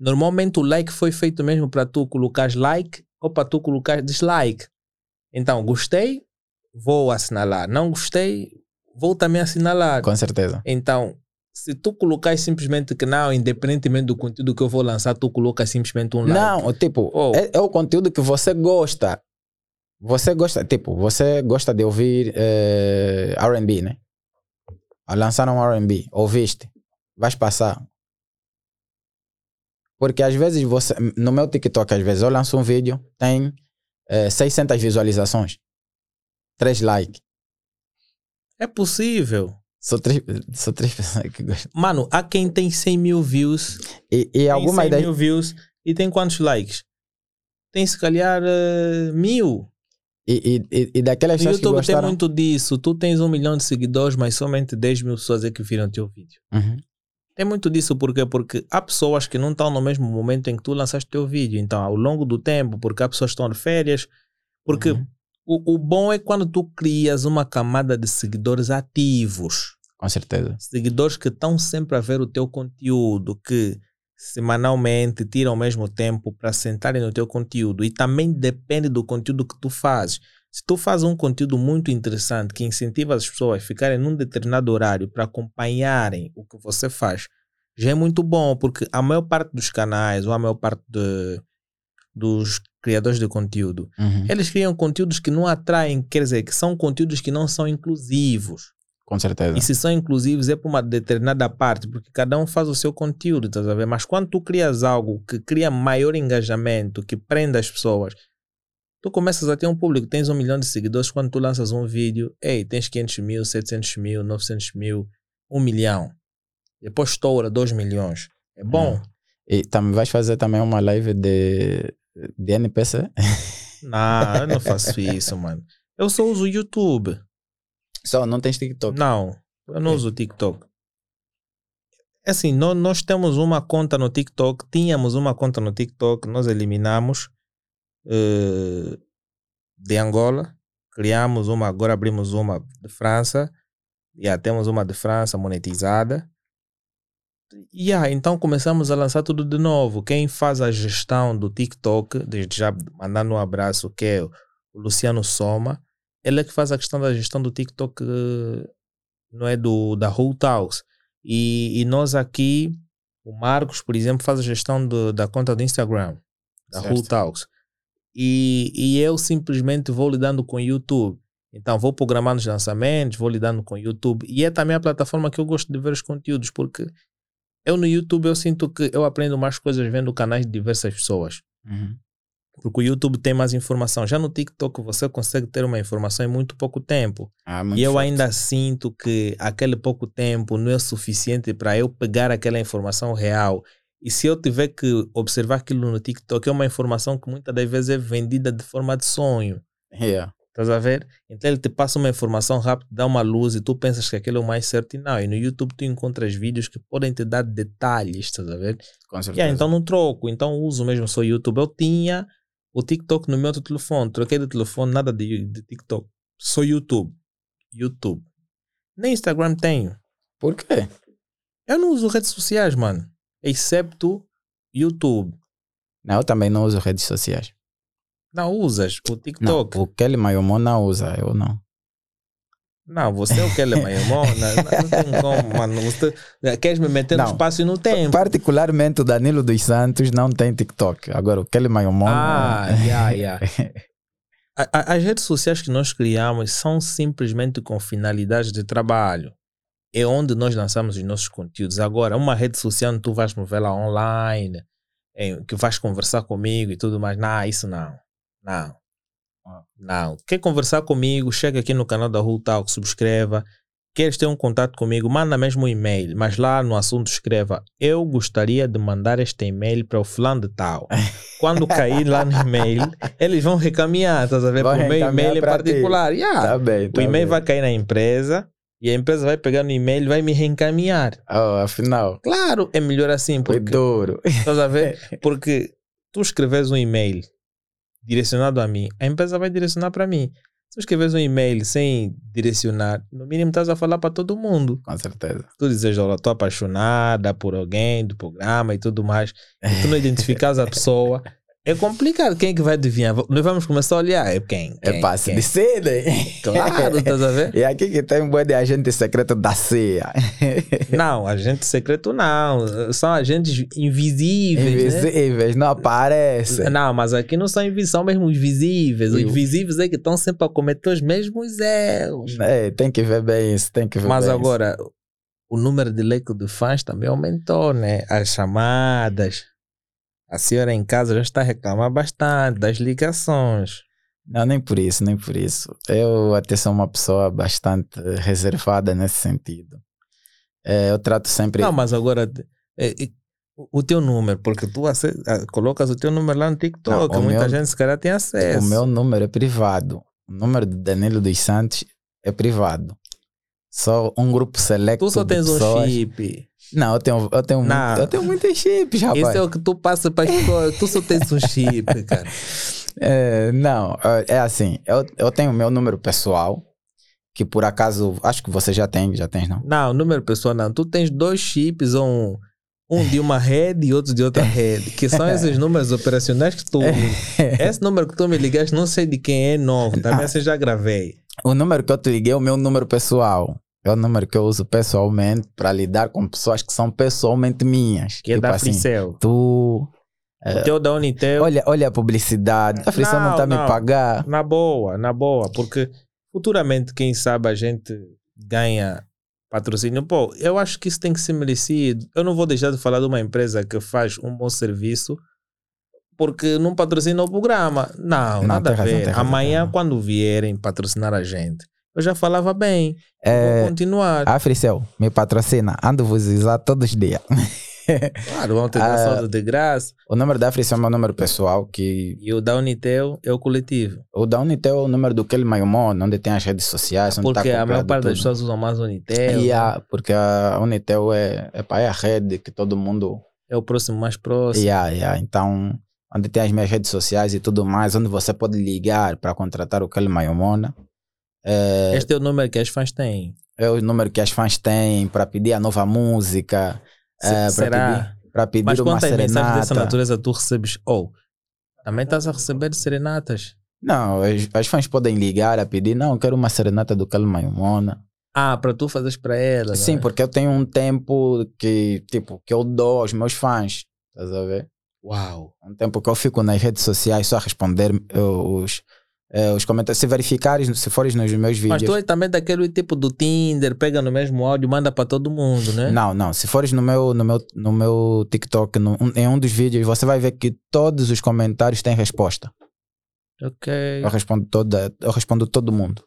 normalmente o like foi feito mesmo para tu colocar like ou para tu colocar dislike. Então, gostei, vou assinalar. Não gostei, vou também assinalar. Com certeza. Então, se tu colocar simplesmente que não, independentemente do conteúdo que eu vou lançar, tu colocas simplesmente um like. Não, tipo, Oh. é, é o conteúdo que você gosta. Você gosta, tipo, você gosta de ouvir eh, R&B, né? Lançaram um R&B, ouviste, vais passar. Porque às vezes você, no meu TikTok, às vezes eu lanço um vídeo, tem eh, 600 visualizações, 3 likes. É possível. Sou três, sou três pessoas que gostam. Mano, há quem tem 100 mil views E, e tem alguma 100 ideia... mil views e tem quantos likes? Tem se calhar eh, mil. E, e, e, daquelas pessoas que YouTube tem gostaram... muito disso. Tu tens um milhão de seguidores, mas somente 10 mil pessoas é que viram teu vídeo. Uhum. Tem muito disso por quê? Porque há pessoas que não estão no mesmo momento em que tu lançaste teu vídeo. Então, ao longo do tempo, porque há pessoas que estão de férias. Porque Uhum. O, o bom é quando tu crias uma camada de seguidores ativos. Com certeza. Seguidores que estão sempre a ver o teu conteúdo, que semanalmente tiram o mesmo tempo para sentarem no teu conteúdo. E também depende do conteúdo que tu fazes. Se tu fazes um conteúdo muito interessante que incentiva as pessoas a ficarem num determinado horário para acompanharem o que você faz, já é muito bom, porque a maior parte dos canais ou a maior parte de- dos criadores de conteúdo, Uhum. eles criam conteúdos que não atraem, quer dizer, que são conteúdos que não são inclusivos. Com certeza. E se são inclusivos é para uma determinada parte, porque cada um faz o seu conteúdo, estás a ver? Mas quando tu crias algo que cria maior engajamento, que prenda as pessoas, tu começas a ter um público, tens um milhão de seguidores, quando tu lanças um vídeo, ei, tens 500 mil, 700 mil, 900 mil, um milhão. Depois estoura 2 milhões. É bom. E também vais fazer também uma live de, de NPC? Não, eu não faço isso, mano. Eu só uso o YouTube. Só não tens TikTok? Não, eu não Ok. uso o TikTok. É Assim, nó- nós temos uma conta no TikTok, tínhamos uma conta no TikTok, nós eliminamos eh, de Angola, criamos uma, agora abrimos uma de França, já temos uma de França monetizada. E ah, então começamos a lançar tudo de novo. Quem faz a gestão do TikTok, desde já mandando um abraço, que é o Luciano Soma, ele é que faz a questão da gestão do TikTok, eh, não é do da Whole Talks. E, e nós aqui, o Marcos, por exemplo, faz a gestão do- da conta do Instagram, da Certo. Whole Talks. E, e eu simplesmente vou lidando com o YouTube. Então, vou programando os lançamentos, vou lidando com o YouTube. E é também a plataforma que eu gosto de ver os conteúdos, porque eu no YouTube eu sinto que eu aprendo mais coisas vendo canais de diversas pessoas. Uhum. Porque o YouTube tem mais informação. Já no TikTok você consegue ter uma informação em muito pouco tempo. Ah, muito E eu forte. ainda sinto que aquele pouco tempo não é suficiente para eu pegar aquela informação real. E se eu tiver que observar aquilo no TikTok, é uma informação que muitas das vezes é vendida de forma de sonho. Yeah. Estás a ver? Então ele te passa uma informação rápida, dá uma luz e tu pensas que aquilo é o mais certo e não. E no YouTube tu encontras vídeos que podem te dar detalhes, estás a ver? Com certeza. Yeah, então não troco, então uso mesmo só YouTube. Eu tinha o TikTok no meu outro telefone, troquei de telefone, nada de, de TikTok, só YouTube. YouTube. Nem Instagram tenho. Por quê? Eu não uso redes sociais, mano, excepto YouTube. Não, eu também não uso redes sociais. Não usas o Não, TikTok. o Kelly Mayomon não usa, eu não. Não, você é o que ele é maior, não, não tem como, mano. Você queres me meter no Não. espaço e no tempo. Particularmente o Danilo dos Santos não tem TikTok. Agora o Kelly Mayomon. Ah, eh, yeah, yeah. A- a- As redes sociais que nós criamos são simplesmente com finalidades de trabalho. É onde nós lançamos os nossos conteúdos. Agora, uma rede social tu vais me ver lá online, em- que vais conversar comigo e tudo mais. Não, isso não. Não. Ah. Não. Quer conversar comigo? Chega aqui no canal da Who Talk, subscreva. Queres ter um contato comigo? Manda mesmo um e-mail. Mas lá no assunto escreva: Eu gostaria de mandar este e-mail para o fulano de tal. Quando cair lá no e-mail, eles vão recaminhar, estás a ver? Para o meu e-mail em particular. Yeah. Tá bem, o tá e-mail bem. vai cair na empresa e a empresa vai pegar no e-mail e vai me reencaminhar. Oh, afinal, Claro, é melhor assim, foi porque, duro. estás a ver? Porque tu escreves um e-mail direcionado a mim, a empresa vai direcionar para mim. Se escreves um e-mail sem direcionar, no mínimo estás a falar para todo mundo. Com certeza. Tu dizes, olha, estou apaixonada por alguém do programa e tudo mais, e tu não identificas a pessoa, é complicado. Quem é que vai adivinhar? Nós vamos começar a olhar, é quem? É passe quem? de seda. hein? Claro, estás a ver? E aqui que tem um boi de agente secreto da CIA. Não, agente secreto não. São agentes invisíveis. né? Invisíveis, não aparecem. Não, mas aqui não são invisíveis, são mesmo os visíveis. Os E o- visíveis é que estão sempre a cometer os mesmos erros. É, tem que ver bem isso, tem que ver Mas agora, o número de leque de fãs também aumentou, né? As chamadas. A senhora em casa já está a reclamar bastante das ligações. Não, nem por isso, nem por isso. Eu até sou uma pessoa bastante reservada nesse sentido. É, eu trato sempre. Não, mas agora, é, é, o teu número, porque tu colocas o teu número lá no TikTok, Não, muita meu- gente se calhar tem acesso. O meu número é privado. O número de Danilo dos Santos é privado. Só um grupo selecto Tu só tens um pessoas. chip. Não, eu tenho, eu tenho, Não. muito, eu tenho muitos chips, rapaz. Isso é o que tu passa para pessoas. Tu só tens um chip, cara. É, não, é é assim, eu, eu tenho o meu número pessoal, que por acaso, acho que você já tem, já tem, não? Não, número pessoal não. Tu tens dois chips, um, um de uma rede e outro de outra rede, que são esses números operacionais que tu. Esse número que tu me ligaste, não sei de quem é novo. Também esse eu já gravei. O número que eu te liguei é o meu número pessoal. É o número que eu uso pessoalmente para lidar com pessoas que são pessoalmente minhas. Que é tipo da assim, Fricel. tu. O teu da Unitel. Olha, olha a publicidade. A Fricel não está a me pagar. Na boa, na boa, porque futuramente, quem sabe, a gente ganha patrocínio. Pô, eu acho que isso tem que ser merecido. Eu não vou deixar de falar de uma empresa que faz um bom serviço porque não patrocina o programa. Não, Não, nada a ver. Amanhã, quando vierem patrocinar a gente, eu já falava bem. É, Vou continuar. a Fricel me patrocina. Ando vos usar todos os dias. Claro, vão ter Ah. saldo de graça. o número da Africe é o meu número pessoal, que E o da Unitel é o coletivo. o da Unitel é o número do Kelly Mayomon, onde tem as redes sociais, onde Porque tá a maior parte das tudo. pessoas usam mais o Unitel. E a- porque a Unitel é, é, é a rede que todo mundo É o próximo mais próximo. Yeah, yeah. Então, onde tem as minhas redes sociais e tudo mais, onde você pode ligar para contratar o Kelly Mayomona. É, Este é o número que as fãs têm. é o número que as fãs têm para pedir a nova música, Se- é, para será? pedir, pra pedir Mas uma quantas mensagens dessa serenata. natureza tu recebes? Ou também estás a receber serenatas. Não, as, as fãs podem ligar a pedir, não, quero uma serenata do Kelly Mayomona. Ah, para tu fazeres para ela. Sim, né? porque eu tenho um tempo que, tipo, que eu dou aos meus fãs, estás a ver? Uau. um tempo que eu fico nas redes sociais só a responder os, eh, os comentários. Se verificares, se fores nos meus vídeos. Mas tu é também daquele tipo do Tinder, pega no mesmo áudio, manda para todo mundo, né? Não, não. Se fores no meu, no meu, no meu TikTok, no- em um dos vídeos, você vai ver que todos os comentários têm resposta. Ok. Eu respondo toda, eu respondo todo mundo.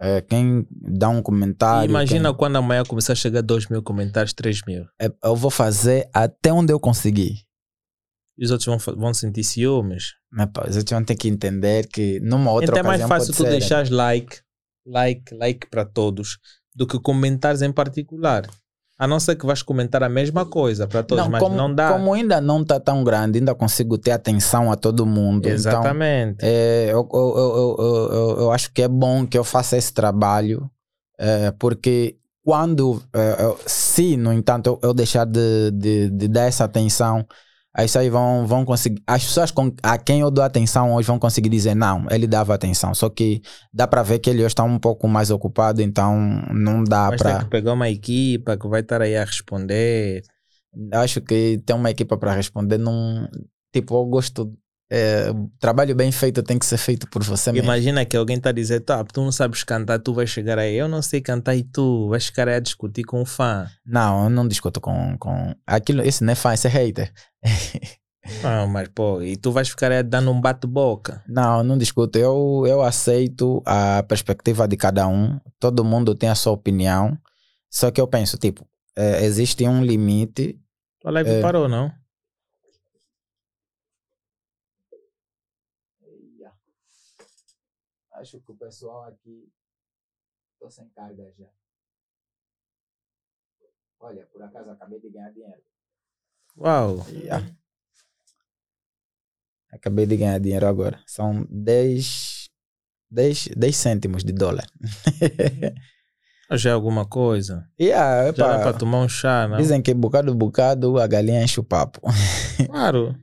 É, quem dá um comentário. imagina quem- quando amanhã começar a chegar 2 mil comentários, 3 mil. é, eu vou fazer até onde eu conseguir. E os outros vão, vão sentir ciúmes. Mas, pá, Vocês vão ter que entender que numa outra então é mais fácil tu ser, deixares like, like, like para todos, do que comentares em particular. A não ser que vais comentar a mesma coisa para todos, mas como, não dá. Como ainda não está tão grande, ainda consigo ter atenção a todo mundo. Então, Exatamente. é, eu, eu, eu, eu, eu, acho que é bom que eu faça esse trabalho, é, porque quando, é, se, no entanto, eu, eu deixar de, de, de dar essa atenção, aí isso aí vão, vão conseguir. As pessoas com, a quem eu dou atenção hoje vão conseguir dizer, não, ele dava atenção. Só que dá para ver que ele hoje está um pouco mais ocupado, então não dá para. que pegar uma equipa que vai estar aí a responder. acho que ter uma equipa para responder não tipo eu gosto é, trabalho bem feito tem que ser feito por você mesmo Imagina que alguém está a dizer, tá, tu não sabes cantar, tu vais chegar aí, eu não sei cantar e tu vais ficar aí a discutir com o fã. não eu não discuto com com aquilo esse não é fã esse é hater Ah, mas pô, e tu vais ficar aí dando um bate-boca. não não discuto eu eu aceito a perspectiva de cada um todo mundo tem a sua opinião só que eu penso tipo é, existe um limite Tua live É. parou, não? acho que o pessoal aqui tô sem carga já olha por acaso acabei de ganhar dinheiro Uau. Yeah. Acabei de ganhar dinheiro agora. São 10, 10, 10 cêntimos de dólar. Já é alguma coisa? yeah, Já dá epa, para tomar um chá, não? dizem que bocado bocado a galinha enche o papo. Claro.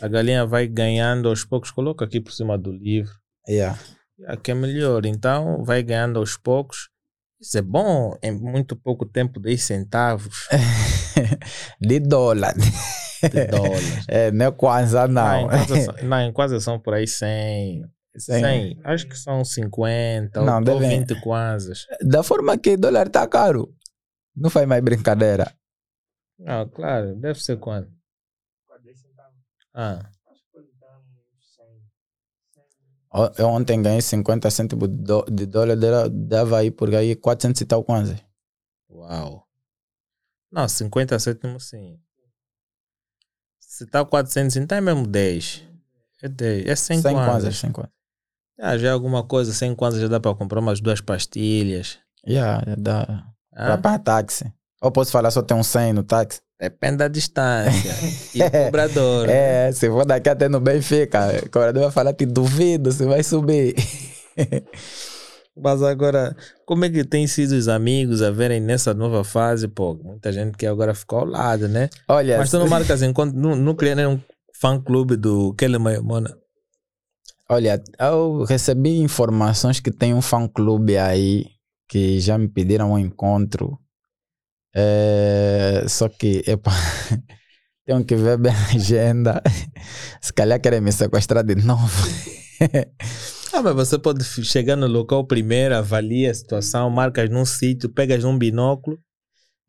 A galinha vai ganhando aos poucos, coloca aqui por cima do livro. yeah. Aqui é melhor. Então, vai ganhando aos poucos. Isso é bom. Em muito pouco tempo, 10 centavos de dólar. de dólares. É, não é não. quase, são- não, em quase são por aí 100. Cem. 100. Acho que são 50 Não, ou, devem- 20 kwanzas. Da forma que o dólar tá caro. Não faz mais brincadeira. Não, claro. Deve ser quanto? Ah, Eu ontem ganhei 50 cêntimos de, dó- de dólar, dava- aí por aí 400 e tal Kwanzaa. uau. Não, 50 cêntimos sim. Se tá 400, então é mesmo 10. É 10. É 100 100 kwanzas. Kwanzas, 100 Kwanzas. Ah, já é alguma coisa. 100 kwanzas já dá para comprar umas duas pastilhas. Yeah, dá. Ah, Vai para táxi. Ou posso falar só tem um 100 no táxi? Depende da distância. e do cobrador. né? É, se for daqui até no Benfica, o cobrador vai falar, te duvido, você vai subir. Mas agora, como é que tem sido os amigos a verem nessa nova fase? Pô, muita gente que agora ficou ao lado, né? Olha, Mas tu não marcas enquanto. Não, não cria nenhum fã-clube do Kelly Mayamona. olha, eu recebi informações que tem um fã-clube aí que já me pediram um encontro. É, só que, epa, tenho que ver bem a agenda. Se calhar querem me sequestrar de novo. Ah, mas você pode chegar no local primeiro, avalia a situação, marcas num sítio, pegas num binóculo.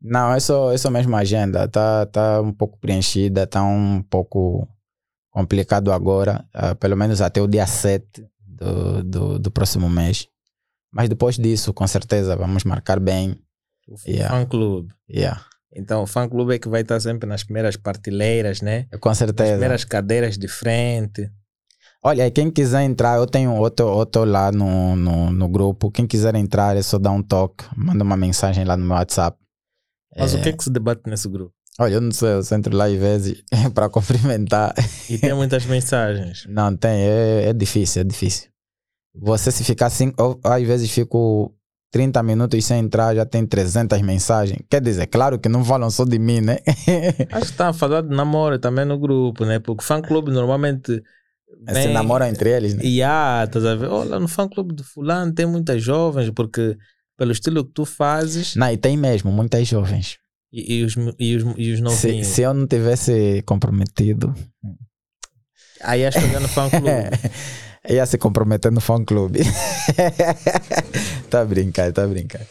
Não, é só, é só mesmo a agenda. Tá, tá um pouco preenchida, tá um pouco complicado agora. ah, pelo menos até o dia 7 do, do, do próximo mês. Mas depois disso, com certeza, vamos marcar bem. O Yeah. fã-clube. Yeah. Então o fã clube é que vai estar sempre nas primeiras partilheiras, né? Com Nas certeza. primeiras cadeiras de frente. Olha, quem quiser entrar, eu tenho outro, outro lá no, no, no grupo. Quem quiser entrar, é só dar um toque, manda uma mensagem lá no meu WhatsApp. Mas o que é que se debate nesse grupo? Olha, eu não sei, eu entro lá às vezes para cumprimentar. E tem muitas mensagens. Não, tem, é, é difícil, é difícil. Você se ficar assim, eu, às vezes fico 30 minutos sem entrar, já tem 300 mensagens. Quer dizer, claro que não falam só de mim, né? Acho que está a falar de namoro também no grupo, né? Porque o fã clube normalmente. Se vem- namoram entre eles, né? E há, estás a ver? Olha, no fã clube de Fulano tem muitas jovens, porque pelo estilo que tu fazes Não, e tem mesmo, muitas jovens. e, e os, e, os, e os Se, novinhos. se eu não tivesse comprometido, Aí ia chegar no fã clube. ia se comprometer no fã clube. tá brincando, tá brincando.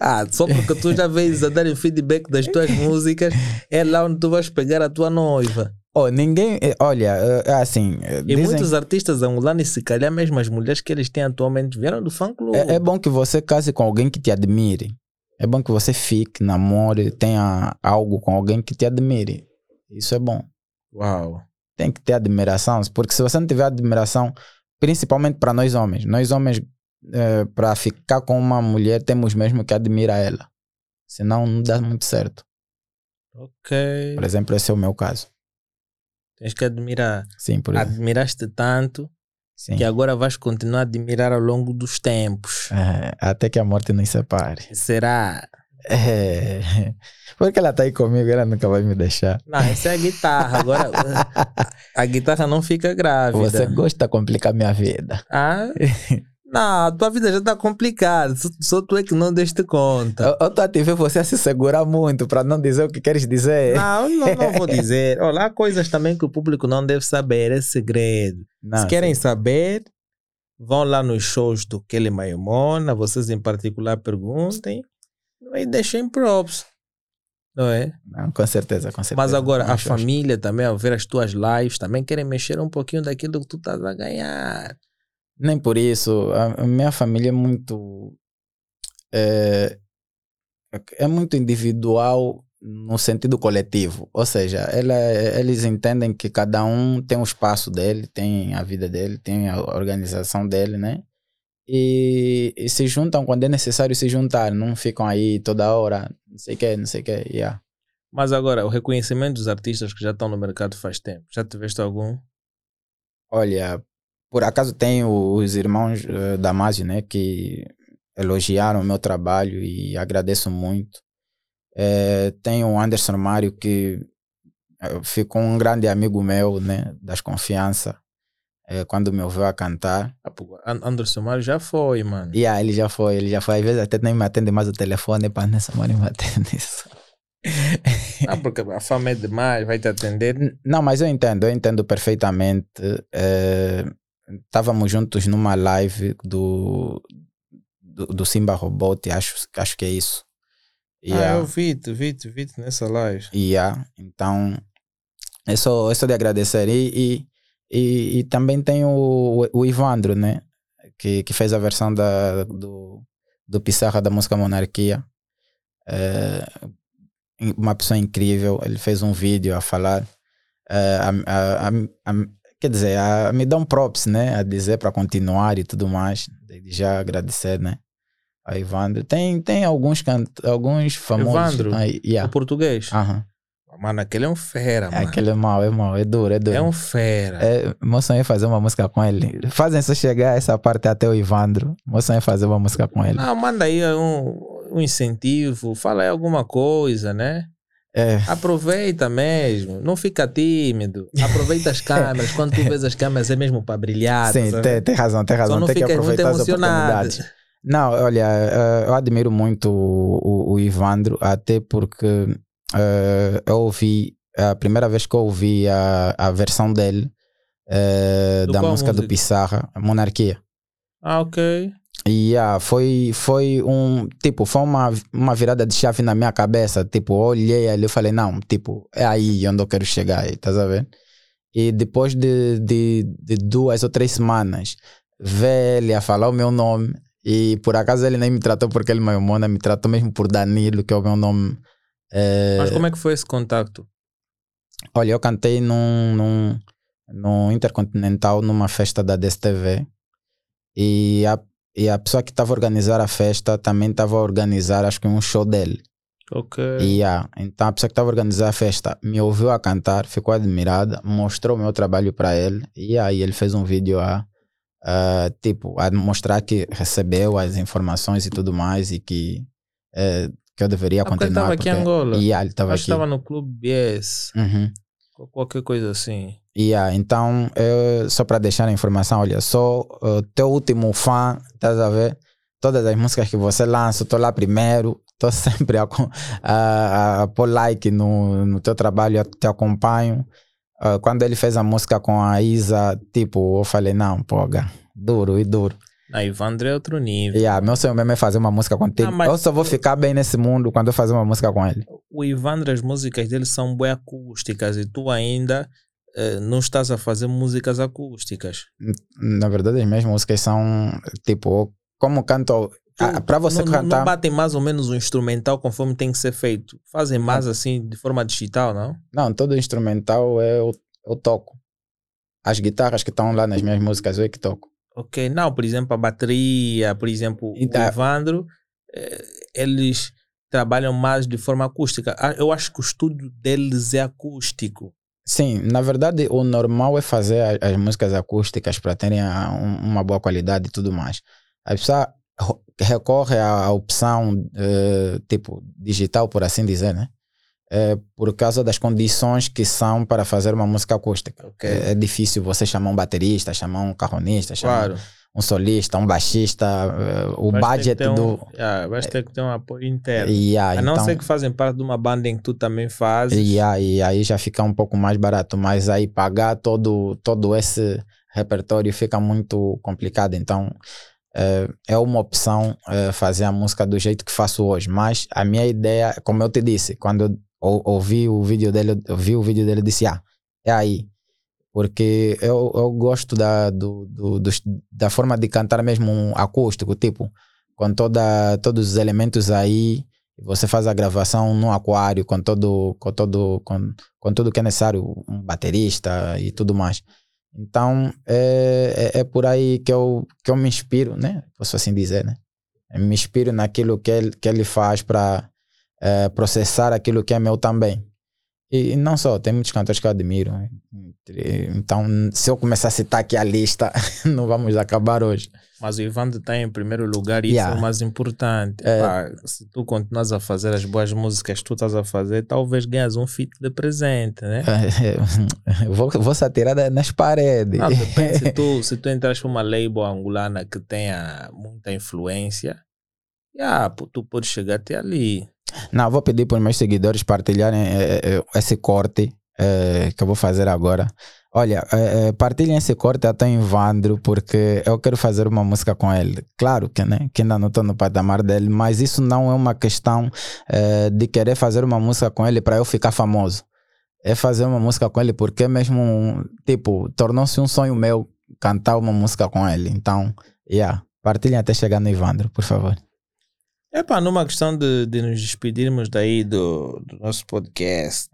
Ah, só porque tu já vês a dar feedback das tuas músicas, é lá onde tu vais pegar a tua noiva. Oh, ninguém, eh, olha, assim, E dizem- muitos artistas angolanos, se calhar mesmo as mulheres que eles têm atualmente, vieram do fã clube. é, é bom que você case com alguém que te admire. É bom que você fique, namore, tenha algo com alguém que te admire. Isso é bom. Uau. tem que ter admiração, porque se você não tiver admiração, principalmente para nós homens, nós homens, para ficar com uma mulher, temos mesmo que admirar ela. Senão não dá muito certo. Ok. Por exemplo, esse é o meu caso. Tens que admirar. Sim, por exemplo. Admiraste tanto Sim. que agora vais continuar a admirar ao longo dos tempos. É, até que a morte nos separe. Será? É. Porque ela tá aí comigo, ela nunca vai me deixar. Não, essa é a guitarra. Agora, a guitarra não fica grávida. Você gosta de complicar minha vida. Ah? Não, a tua vida já está complicada. Só, só tu é que não deste conta. Eu, eu tô a te ver você a se segurar muito para não dizer o que queres dizer. Não, não, não vou dizer. Olha, há coisas também que o público não deve saber, é segredo. Não, Se querem sim. saber, vão lá nos shows do Kelly Maimona, vocês em particular perguntem e deixem props. Não é? Não, com certeza, com certeza. Mas agora, a shows. família também, ao ver as tuas lives, também querem mexer um pouquinho daquilo que tu estás a ganhar. Nem por isso. A, a minha família é muito. É, é muito individual no sentido coletivo. Ou seja, ela, eles entendem que cada um tem o espaço dele, tem a vida dele, tem a organização dele, né? E, e se juntam quando é necessário se juntar. Não ficam aí toda hora, não sei o que, não sei o que. Yeah. Mas agora, o reconhecimento dos artistas que já estão no mercado faz tempo. Já tiveste algum? Olha, por acaso tenho os irmãos uh, Damásio, né, que elogiaram o meu trabalho e agradeço muito. Eh, tenho o Anderson Mário, que eh, ficou um grande amigo meu, né, das confiança, eh, quando me ouviu a cantar. Ah, Anderson Mário já foi, mano. E ah, ele já foi, ele já foi. Às vezes até nem me atende mais o telefone, para Anderson Mário me atende isso. Ah, porque a fama é demais, vai te atender. Não, mas eu entendo, eu entendo perfeitamente. Estávamos juntos numa live do, do, do Simba Robot, acho, acho que é isso. Ah, Yeah. eu vi-te, vi-te, vi-te nessa live. Yeah. Então, é só, é só de agradecer. E, e, e, e também tem o, o Ivandro, né? Que, que fez a versão da, do, do Pissarra da música Monarquia. É, uma pessoa incrível. Ele fez um vídeo a falar. é, a, a, a, quer dizer, a, me dá um props, né? A dizer para continuar e tudo mais. Já agradecer, né? A Ivandro. Tem, tem alguns, cant alguns famosos. Evandro? aí, yeah. O português. Aham. Mano, aquele é um fera, É, mano. aquele é mau, é mau, é duro, é duro. É um fera. É, meu sonho é fazer uma música com ele. Fazem só chegar essa parte até o Ivandro. Meu sonho é fazer uma música com ele. Não, manda aí um, um incentivo, fala aí alguma coisa, né? É, Aproveita mesmo, não fica tímido. Aproveita as câmeras. Quando tu vês as câmeras, é mesmo para brilhar. sim, tem, tem razão, tem Só razão. não Tem que aproveitar as emocionado. oportunidades. Não, olha, eh, eu admiro muito o, o, o Ivandro, até porque eh, eu ouvi, a primeira vez que eu ouvi a, a versão dele Do da música do? Pissarra, Monarquia. Ah, ok. E yeah, foi, foi um, tipo, foi uma, uma virada de chave na minha cabeça. Tipo, olhei ali e falei, não, tipo, é aí onde eu quero chegar, tá sabendo? E depois de, de, de duas ou três semanas, ver ele a falar o meu nome, e por acaso ele nem me tratou porque ele é meu me tratou mesmo por Danilo, que é o meu nome É, Mas como é que foi esse contacto? Olha, eu cantei num, num, num Intercontinental, numa festa da DSTV. E a, e a pessoa que estava a organizar a festa também estava a organizar, acho que um show dele. Ok. E yeah, então a pessoa que estava a organizar a festa me ouviu a cantar, ficou admirada, mostrou o meu trabalho para ele. E aí ele fez um vídeo a, a, tipo, a mostrar que recebeu as informações e tudo mais e que, eh, que eu deveria Ah, porque ele continuar. estava aqui em Angola. Yeah, ele estava aqui. estava no Clube BS. Uhum. Qualquer coisa assim. Yeah, então, eu, só para deixar a informação, olha, sou o teu último fã, estás a ver? Todas as músicas que você lança, estou lá primeiro, estou sempre a, a, a, pôr like no, no teu trabalho, eu te acompanho. Ah, quando ele fez a música com a Isa, tipo, eu falei, não, poga, duro e duro. Na Ivandro é outro nível. Yeah, meu sonho mesmo é fazer uma música contigo. Ah, mas- Eu só vou ficar bem nesse mundo quando eu fazer uma música com ele. O Ivandro, as músicas dele são bem acústicas e tu ainda eh, não estás a fazer músicas acústicas. Na verdade, as minhas músicas são, tipo, como canto... Ah, para você não, cantar... Não batem mais ou menos o instrumental conforme tem que ser feito. Fazem mais assim de forma digital, não? Não, todo instrumental eu, eu toco. As guitarras que estão lá nas minhas músicas eu é que toco. Ok, não, por exemplo, a bateria, por exemplo, Então- o Evandro, eh, eles trabalham mais de forma acústica. Ah, Eu acho que o estúdio deles é acústico. Sim, na verdade o normal é fazer as, músicas acústicas para terem um- uma boa qualidade e tudo mais. A pessoa recorre à, opção eh, tipo digital, por assim dizer, né? Eh, por causa das condições que são para fazer uma música acústica. Ok. É, é difícil você chamar um baterista, chamar um carronista, chamar Claro. um solista, um baixista, eh, o que budget um- do. Ah, vais ter que ter um apoio interno. E, ah, a não então, ser que fazem parte de uma banda em que tu também fazes. E aí, já fica um pouco mais barato, mas aí pagar todo, todo esse repertório fica muito complicado. Então, é, é uma opção é, fazer a música do jeito que faço hoje. Mas a minha ideia, como eu te disse, quando eu ou- ouvi o vídeo dele, vi o vídeo dele, eu disse: Ah, é aí. Porque eu, eu gosto da, do, do, dos- da forma de cantar mesmo um acústico, tipo, com toda, todos os elementos aí. Você faz a gravação no aquário com todo, com todo, com, com tudo que é necessário, um baterista e tudo mais. Então é, é, é por aí que eu, que eu me inspiro, né? Posso assim dizer, né? Eu me inspiro naquilo que ele, que ele faz para processar aquilo que é meu também. E, e não só, tem muitos cantores que eu admiro. Então, se eu começar a citar aqui a lista, não vamos acabar hoje. Mas o Ivandro está em primeiro lugar e Yeah. isso é o mais importante. É. Pá, se tu continuas a fazer as boas músicas que tu estás a fazer, talvez ganhas um feat de presente, né? Vou, vou satirar nas paredes. Não, depende se tu, se tu entras para uma label angolana que tenha muita influência, pô, tu pode chegar até ali. Não, vou pedir para os meus seguidores partilharem eh, eh, esse corte eh, que eu vou fazer agora. Olha, partilhem esse corte até em Vandro, porque eu quero fazer uma música com ele. Claro que, né, que ainda não estou no patamar dele, mas isso não é uma questão de querer fazer uma música com ele para eu ficar famoso. É fazer uma música com ele porque mesmo, um- tipo, tornou-se um sonho meu cantar uma música com ele. Então, yeah, partilhem até chegar no Ivandro, por favor. É pá, numa questão de, de nos despedirmos daí do, do nosso podcast,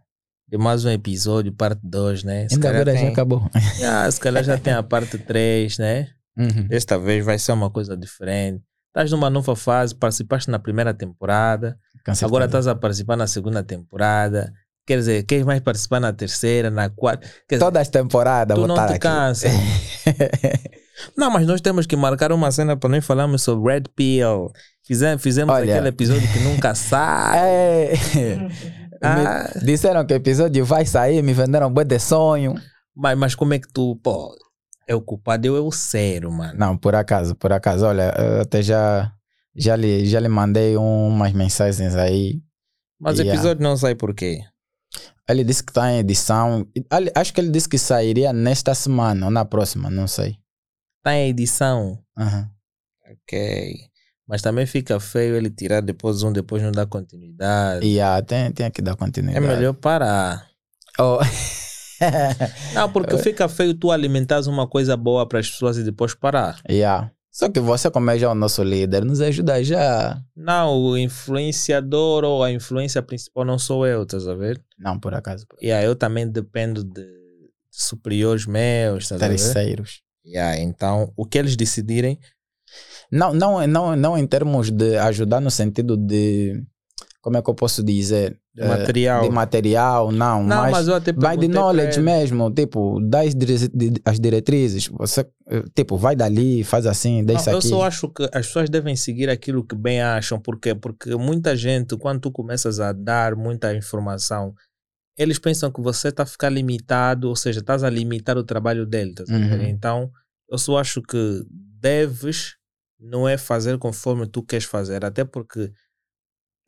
de mais um episódio, parte 2, né? Se Ainda agora já tem- acabou. Yeah, se calhar já tem a parte 3, né? Uhum. Desta vez vai ser uma coisa diferente. Estás numa nova fase, participaste na primeira temporada, agora estás a participar na segunda temporada. Quer dizer, queres mais participar na terceira, na quarta? Quer Todas as temporadas tu não te aqui. cansa. não, mas nós temos que marcar uma cena para nós falarmos sobre Red Pill. Fizemos, fizemos Olha. aquele episódio que nunca sai. É. Ah. Disseram que o episódio vai sair, me venderam um de sonho. Mas, mas como é que tu, pô, é o culpado eu é o sério, mano. Não, por acaso, por acaso, olha, eu até já, já, lhe, já lhe mandei umas mensagens aí. Mas o episódio não sai por quê? Ele disse que está em edição. Ali- Acho que ele disse que sairia nesta semana ou na próxima, não sei. Tá em edição. Aham. Ok. Mas também fica feio ele tirar depois um, depois não dar continuidade. E ah, tem, tem que dar É continuidade. melhor parar. Oh. Não, porque fica feio tu alimentares uma coisa boa para as pessoas e depois parar. yeah. Só que você, como é já o nosso líder, nos ajuda já. Não, o influenciador ou a influência principal não sou eu, estás a ver? Não, por acaso. E aí eu também dependo de superiores meus, estás a ver? Terceiros. Yeah, então, o que eles decidirem, Não, não, não, não em termos de ajudar no sentido de. Como é que eu posso dizer? de Eh, material. De material, não. não, mas, mas eu até vai de knowledge mesmo. Tipo, dá as, dire- di- as diretrizes. Você, eh, tipo, vai dali, faz assim, deixa Não, eu aqui. só acho que as pessoas devem seguir aquilo que bem acham. Por quê? Porque muita gente, quando tu começas a dar muita informação, eles pensam que você está a ficar limitado, ou seja, estás a limitar o trabalho dele. Tá? Uhum. Então, eu só acho que deves não é fazer conforme tu queres fazer, até porque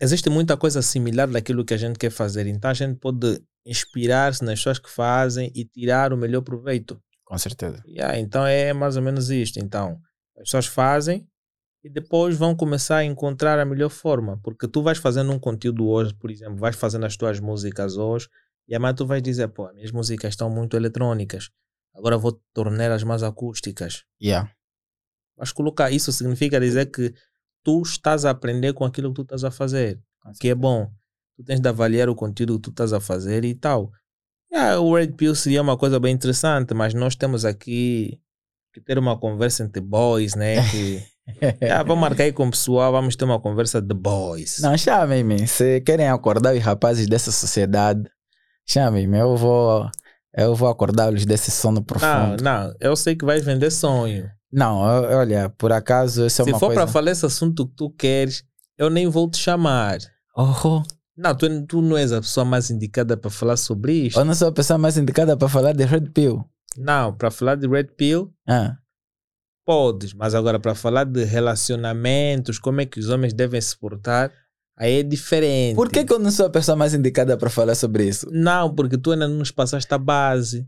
existe muita coisa similar daquilo que a gente quer fazer. Então, a gente pode inspirar-se nas pessoas que fazem e tirar o melhor proveito. Com certeza. Yeah, então é mais ou menos isto. Então, as pessoas fazem e depois vão começar a encontrar a melhor forma. Porque tu vais fazendo um conteúdo hoje, por exemplo, vais fazendo as tuas músicas hoje e amanhã tu vais dizer, pô, minhas músicas estão muito eletrônicas. Agora vou torná-las mais acústicas. Yeah. Vais colocar isso significa dizer que tu estás a aprender com aquilo que tu estás a fazer que é bom. Tu tens de avaliar o conteúdo que tu estás a fazer e tal. Yeah, o Red Pill seria uma coisa bem interessante, mas nós temos aqui que ter uma conversa entre boys, né? Que, yeah, vamos marcar aí com o pessoal, vamos ter uma conversa de boys. Não, chamem-me. Se querem acordar os rapazes dessa sociedade, chamem-me. Eu vou, eu vou acordá-los desse sono não, profundo. não, eu sei que vais vender sonho. Não, eu- olha, por acaso, isso é Se uma for coisa... para falar esse assunto que tu queres, eu nem vou te chamar. Oh, Não, tu, tu não és a pessoa mais indicada para falar sobre isto. eu não sou a pessoa mais indicada para falar de Red Pill. Não, para falar de Red Pill, Ah, Podes, mas agora para falar de relacionamentos, como é que os homens devem se portar, aí é diferente. por que, que eu não sou a pessoa mais indicada para falar sobre isso? Não, porque tu ainda não nos passaste a base.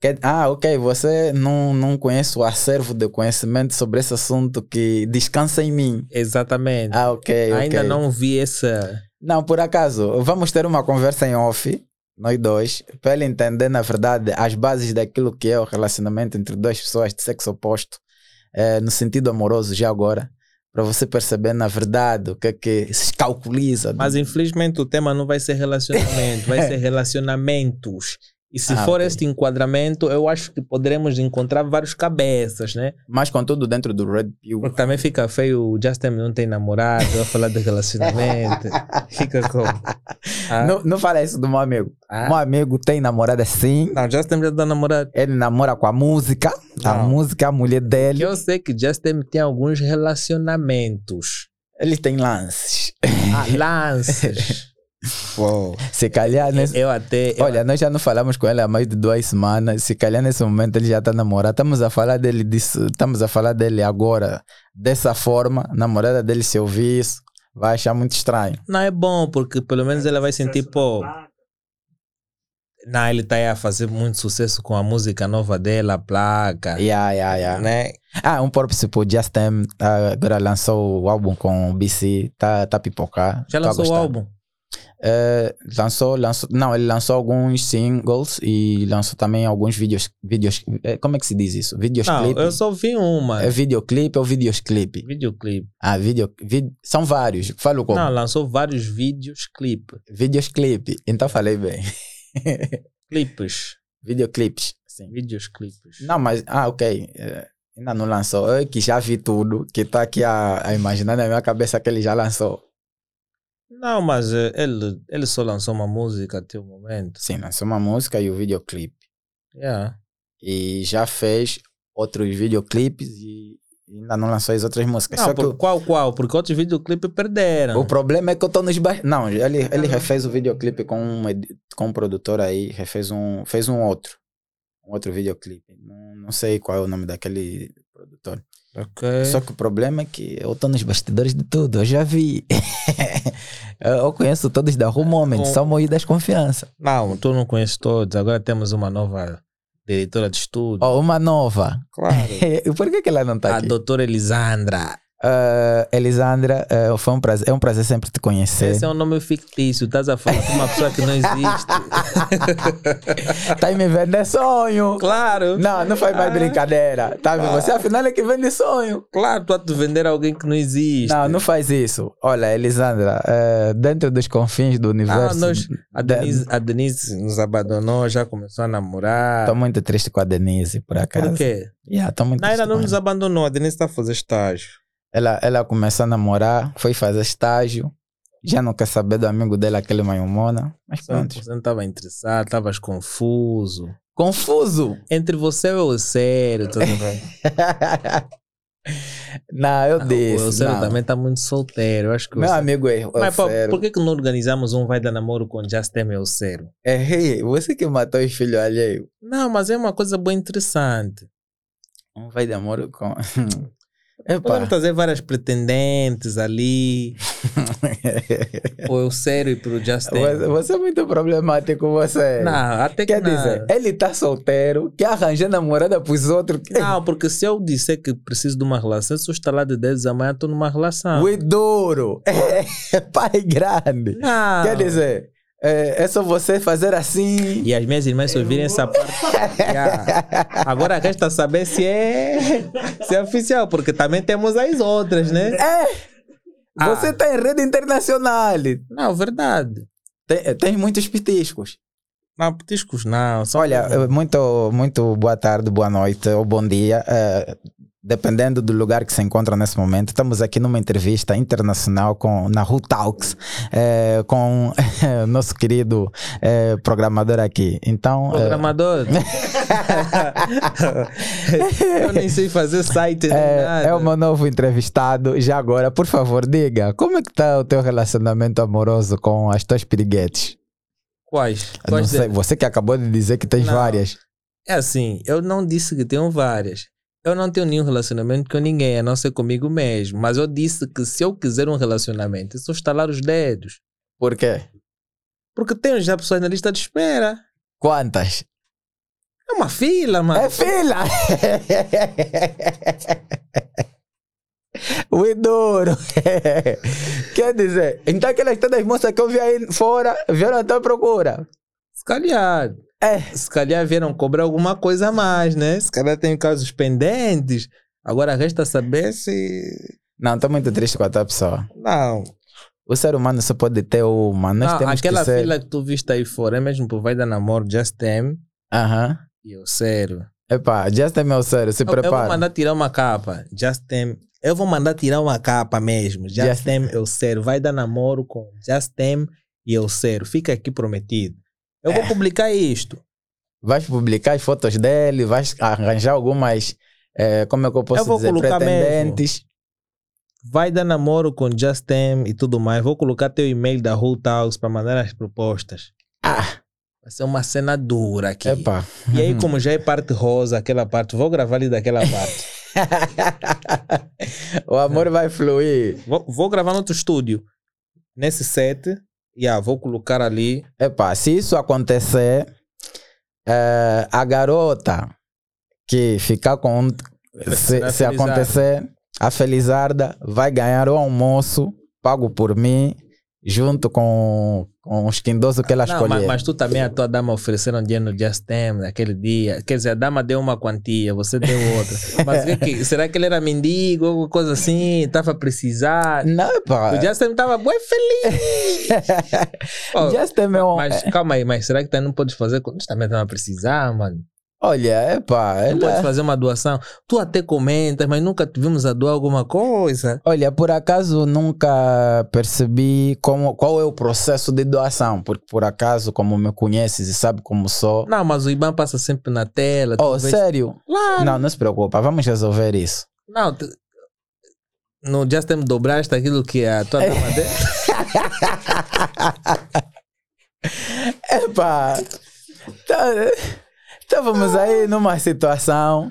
Que- ah, ok, você não, não conhece o acervo de conhecimento sobre esse assunto que descansa em mim. Exatamente. Ah, ok, Ainda ok. não vi essa. Não, por acaso, vamos ter uma conversa em off, nós dois, para ele entender, na verdade, as bases daquilo que é o relacionamento entre duas pessoas de sexo oposto, eh, no sentido amoroso, já agora, para você perceber, na verdade, o que é que se calculiza. Mas infelizmente o tema não vai ser relacionamento, vai ser relacionamentos. E se Ah, for ok. este enquadramento, eu acho que poderemos encontrar vários cabeças, né? Mas, contudo, dentro do Red Pill. Porque também fica feio, o Justin não tem namorado, vai falar de relacionamento. fica como? Ah, Não, não fala isso do meu amigo. ah. Meu amigo tem namorada sim. Não, Justin já está namorado. Ele namora com a música. A Não. música é a mulher dele. Eu sei que Justin tem alguns relacionamentos. Ele tem lances. Ah, lances. Uou. Se calhar, nesse, Eu até. eu- Olha, nós já não falamos com ele há mais de duas semanas. Se calhar nesse momento ele já está namorado. Estamos a falar dele disso, estamos a falar dele agora dessa forma. A namorada dele se ouvir isso, vai achar muito estranho. Não é bom, porque pelo menos ela vai sentir, pô. Não, ele está aí a fazer muito sucesso com a música nova dela, a placa. Yeah, yeah, yeah. Né? Ah, um próprio tipo Justin ah, agora lançou o álbum com o BC, tá, tá a pipocar. Já a lançou o álbum. Eh, lançou, lançou, não, ele lançou alguns singles e lançou também alguns vídeos, vídeos, eh, como é que se diz isso? Vídeos Não, eu só vi uma. É videoclipe ou vídeos clipe? Videoclipe. Ah, vídeo, vid- são vários. Falo como? Não, lançou vários vídeos clipe. Vídeos clipe. Então falei bem. Clipes. Videoclipes. Sim. Vídeos clipes. Não, mas, ah, ok. Eh, ainda não lançou. Eu que já vi tudo, que tá aqui a, a imaginar na minha cabeça que ele já lançou. Não, mas eh, ele, ele só lançou uma música até o momento. Sim, lançou uma música e o videoclipe. Yeah. E já fez outros videoclipes e ainda não lançou as outras músicas. Não, Só que por o, qual, qual? Porque outros videoclipes perderam. o problema é que eu tô nos baixos. Não, ele, ele refez o videoclipe com um, com um produtor aí, refez um, fez um outro. Um outro videoclipe. Não, não sei qual é o nome daquele produtor. Ok. Só que o problema é que eu tô nos bastidores de tudo, eu já vi. eu conheço todos da Rue Moment, Com- só morri das confiança. Não, tu não conheces todos. Agora temos uma nova diretora de estúdio. Ó, uma nova. Claro. Por que, que ela não tá a aqui? doutora Elisandra. Ah, Elisandra, ah, foi um prazer, é um prazer sempre te conhecer. Esse é um nome fictício. Estás a falar com uma pessoa que não existe. Tá me vender sonho. claro. Não, não faz mais brincadeira. Tá vendo? Você afinal é que vende sonho. Claro, tu a te vender alguém que não existe. Não, não faz isso. Olha, Elisandra, eh, dentro dos confins do Ah, universo. nós, a, Denise, a Denise nos abandonou, já começou a namorar. Tô muito triste com a Denise, por acaso. Por quê? Yeah, muito Não, ainda triste não nos ela. abandonou. A Denise está a fazer estágio. Ela. Ela começou a namorar, foi fazer estágio. Já não quer saber do amigo dela, aquele Mayumona. Mas pronto. você não estava interessado, estavas confuso. Confuso. Entre você e o Eusério, tudo bem. não, eu O disse. Eusério não. também está muito solteiro. Eu acho que o Meu amigo é. Mas pô, por que, que não organizamos um vai dar namoro com Justin e Eusério? É, você que matou os filhos alheios. Não, mas é uma coisa bem interessante. Um vai de amor com. Podemos Epa. trazer várias pretendentes ali. o Eusério e pro Justin. Você, você é muito problemático, você. Não, até que Quer dizer, ele tá solteiro, quer arranjar namorada pros outros. Não, porque se eu disser que preciso de uma relação, se eu estar lá de 10 da manhã, estou numa relação. O duro. É, pai grande. Não. Quer dizer, é, é só você fazer assim. E as minhas irmãs só ouvirem essa parte. Yeah. Agora resta saber se é, se é oficial, porque também temos as outras, né? É! Ah. Você tá em rede internacional. Não, verdade. Tem, tem muitos pitiscos. Não, petiscos não. Só Olha, muito, muito boa tarde, boa noite ou bom dia. eh, dependendo do lugar que se encontra nesse momento, estamos aqui numa entrevista internacional com, na Who Talks eh, com o nosso querido eh, programador aqui. Então, eh, programador. eu nem sei fazer site é, é o meu novo entrevistado. Já agora, por favor, diga, como é que está o teu relacionamento amoroso com as tuas piriguetes? Quais? Quais sei, você que acabou de dizer que tens Não. várias. É assim, eu não disse que tenho várias. Eu não tenho nenhum relacionamento com ninguém, a não ser comigo mesmo. Mas eu disse que se eu quiser um relacionamento, é só estalar os dedos. Por quê? Porque tenho já pessoas na lista de espera. Quantas? É uma fila, mano. É fila! o duro. Quer dizer, então aquelas todas as moças que eu vi aí fora vieram à tua procura. Se calhar. É. Se calhar vieram cobrar alguma coisa a mais, né? Se calhar tem casos pendentes. Agora resta saber se. Não, estou muito triste com a tua pessoa. Não. O ser humano só pode ter uma. Nós Não, temos aquela que ser... fila que tu viste aí fora é mesmo por vai dar namoro Just Them Aham. e eu sério. Epá, just é meu sério, se Eu, eu vou prepara. mandar tirar uma capa. Just Them. Eu vou mandar tirar uma capa mesmo. Just, Just- Them, eu sério. Vai dar namoro com Just Them e eu sério. Fica aqui prometido. Eu É. vou publicar isto. Vais publicar as fotos dele, vais arranjar algumas. eh, como é que eu posso Eu vou dizer? colocar mesmo. Pretendentes. Vai dar namoro com Just Them e tudo mais. Vou colocar teu e-mail da Whole House para mandar as propostas. Ah, Vai ser uma cena dura aqui. epá. E aí, como já é parte rosa, aquela parte, vou gravar ali daquela parte. o amor vai fluir. Vou, vou gravar no outro estúdio. Nesse set. Yeah, vou colocar ali. Epá, se isso acontecer, eh, a garota que ficar com. Se, se acontecer, a Felizarda vai ganhar o almoço pago por mim, junto com, com os quindosos que ela Não, escolher. mas, mas tu também, a tua dama ofereceram dinheiro no Just Them naquele dia. Quer dizer, a dama deu uma quantia, você deu outra. Mas que que- será que ele era mendigo, alguma coisa assim? Estava a precisar? Não, epá. O Just Them estava bem feliz. Oh, Just é meu. Mas calma aí, mas será que tu não podes fazer? Nós também estamos a precisar, mano. Olha, epá, Não ela- podes fazer uma doação. Tu até comentas, mas nunca te vimos a doar alguma coisa. Olha, por acaso nunca percebi como, qual é o processo de doação, porque por acaso, como me conheces e sabe como sou. Não, mas o IBAN passa sempre na tela. tu Oh, vês- sério? Claro. Não, não se preocupa, vamos resolver isso. Não, tu- no Just Them dobraste aquilo que a tua dama deu. Epá, tá- estávamos aí numa situação.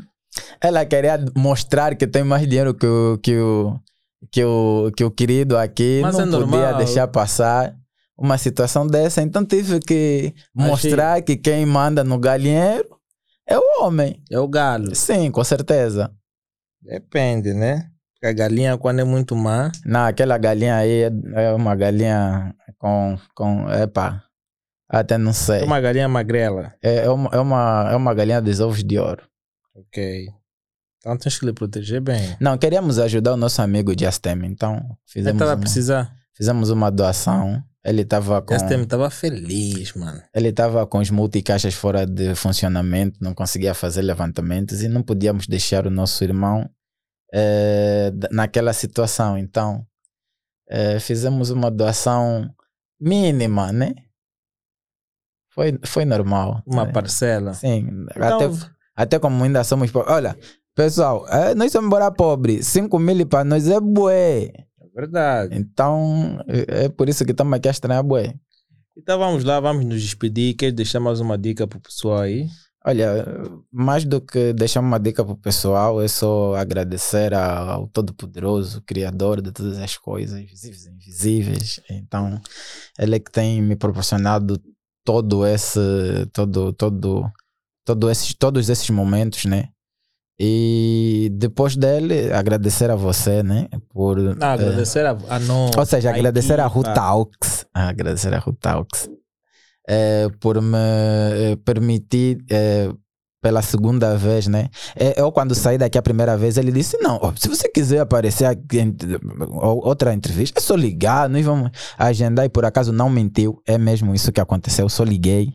Ela queria mostrar que tem mais dinheiro que o, que o, que o, que o querido aqui. Mas não é podia normal. deixar passar uma situação dessa. Então tive que Mas mostrar que quem manda no galinheiro é o homem. É o galo. Sim, com certeza. Depende, né? A galinha, quando é muito má, Não, aquela galinha aí é, é uma galinha com. com epa, até não é sei. uma galinha magrela. É, é, uma, é, uma, é uma galinha dos ovos de ouro. Ok. Então tens que lhe proteger bem. Não, queríamos ajudar o nosso amigo Justem, então Ele fizemos estava a uma, precisar. fizemos uma doação. Ele estava com, tempo estava feliz, mano. ele tava com os multicaixas fora de funcionamento, não conseguia fazer levantamentos e não podíamos deixar o nosso irmão d- naquela situação. Então, eh, fizemos uma doação mínima, né? Foi, foi normal. Uma né? parcela. Sim, Então, até, até como ainda somos pobres. Olha, pessoal, eh, nós somos embora pobre. 5 mil para nós é bué. é verdade. Então, é é por isso que estamos aqui a estranhar bué. Então vamos lá, vamos nos despedir. Quer deixar mais uma dica pro pessoal aí? Olha, mais do que deixar uma dica para o pessoal, é só agradecer ao Todo-Poderoso, Criador de todas as coisas, visíveis e invisíveis. Então, ele é que tem me proporcionado todo esse, todo, todo, todo esses, todos esses momentos, né? E depois dele, agradecer a você, né? Por, Não, agradecer a, a nós. ou seja, agradecer a equipa. Rutalks, agradecer a Rutalks eh, por me eh, permitir eh, pela segunda vez, né? Eu quando saí daqui a primeira vez, ele disse, não, se você quiser aparecer aqui outra entrevista, é só ligar, nós vamos agendar e por acaso não mentiu, é mesmo isso que aconteceu, eu só liguei.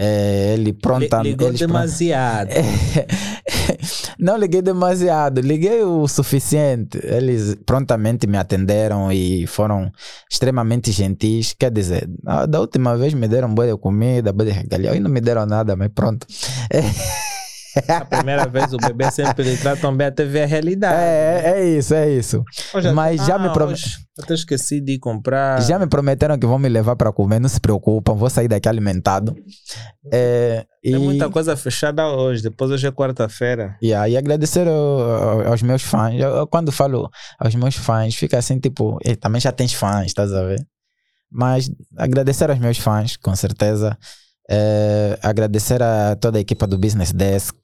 Eh, ele pronta, Li- Ligou demasiado. não liguei demasiado, liguei o suficiente. Eles prontamente me atenderam e foram extremamente gentis. Quer dizer, ah, da última vez me deram boa de comida, boa de regalia, e não me deram nada, mas pronto. A primeira vez o bebê sempre lhe tratam bem até ver a realidade. É, é isso, é isso. Hoje- mas já me prome- hoje Até esqueci de comprar. Já me prometeram que vão me levar para comer, não se preocupam, vou sair daqui alimentado. É, e, Tem muita coisa fechada hoje. Depois hoje é quarta-feira. e aí agradecer ao- ao- aos meus fãs. Eu, eu quando falo aos meus fãs, fica assim tipo, "Ei, também já tens fãs, estás a ver? Mas agradecer aos meus fãs, com certeza. É, agradecer a toda a equipa do Business Desk.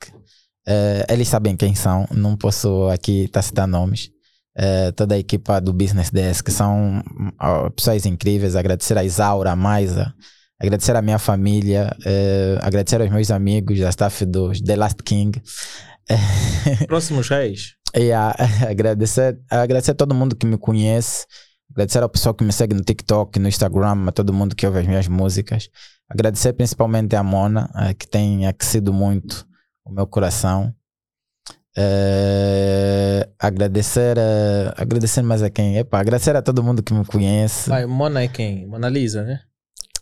É, eles sabem quem são, não posso aqui estar citar nomes. É, toda a equipa do Business Desk são pessoas incríveis. Agradecer a Isaura, a Maisa, agradecer a minha família, agradecer aos meus amigos da staff dos The Last King. Próximos reis. A, agradecer, agradecer a todo mundo que me conhece, agradecer ao pessoal que me segue no TikTok, no Instagram, a todo mundo que ouve as minhas músicas. Agradecer principalmente a Mona, eh, que tem aquecido muito o meu coração. Eh, agradecer, eh, agradecer mais a quem? Epa, agradecer a todo mundo que me conhece. Vai, Mona é quem? Mona Lisa, né?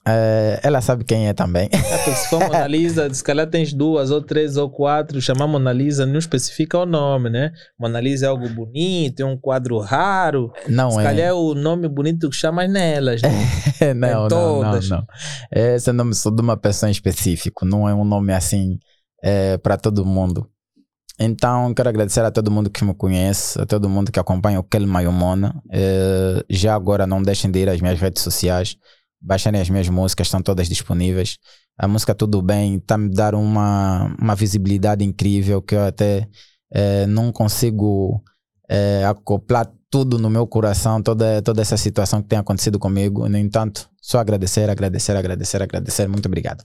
Eh, ela sabe quem é também. É se for Mona Lisa, se calhar tens duas ou três ou quatro, chamar Mona Lisa não especifica o nome, né? Mona Lisa é algo bonito, é um quadro raro. Não se é. calhar é o nome bonito que chamas nelas, né? não, não, não, todas. não. Esse é o nome só de uma pessoa em específico, não é um nome assim para todo mundo. Então, quero agradecer a todo mundo que me conhece, a todo mundo que acompanha o Kelma e o Mona. Eh, já agora não deixem de ir às minhas redes sociais, baixarem as minhas músicas, estão todas disponíveis. A música Tudo Bem está me dar uma, uma visibilidade incrível que eu até eh, não consigo eh, acoplar tudo no meu coração, toda, toda essa situação que tem acontecido comigo. No entanto, só agradecer, agradecer, agradecer, agradecer. Muito obrigado.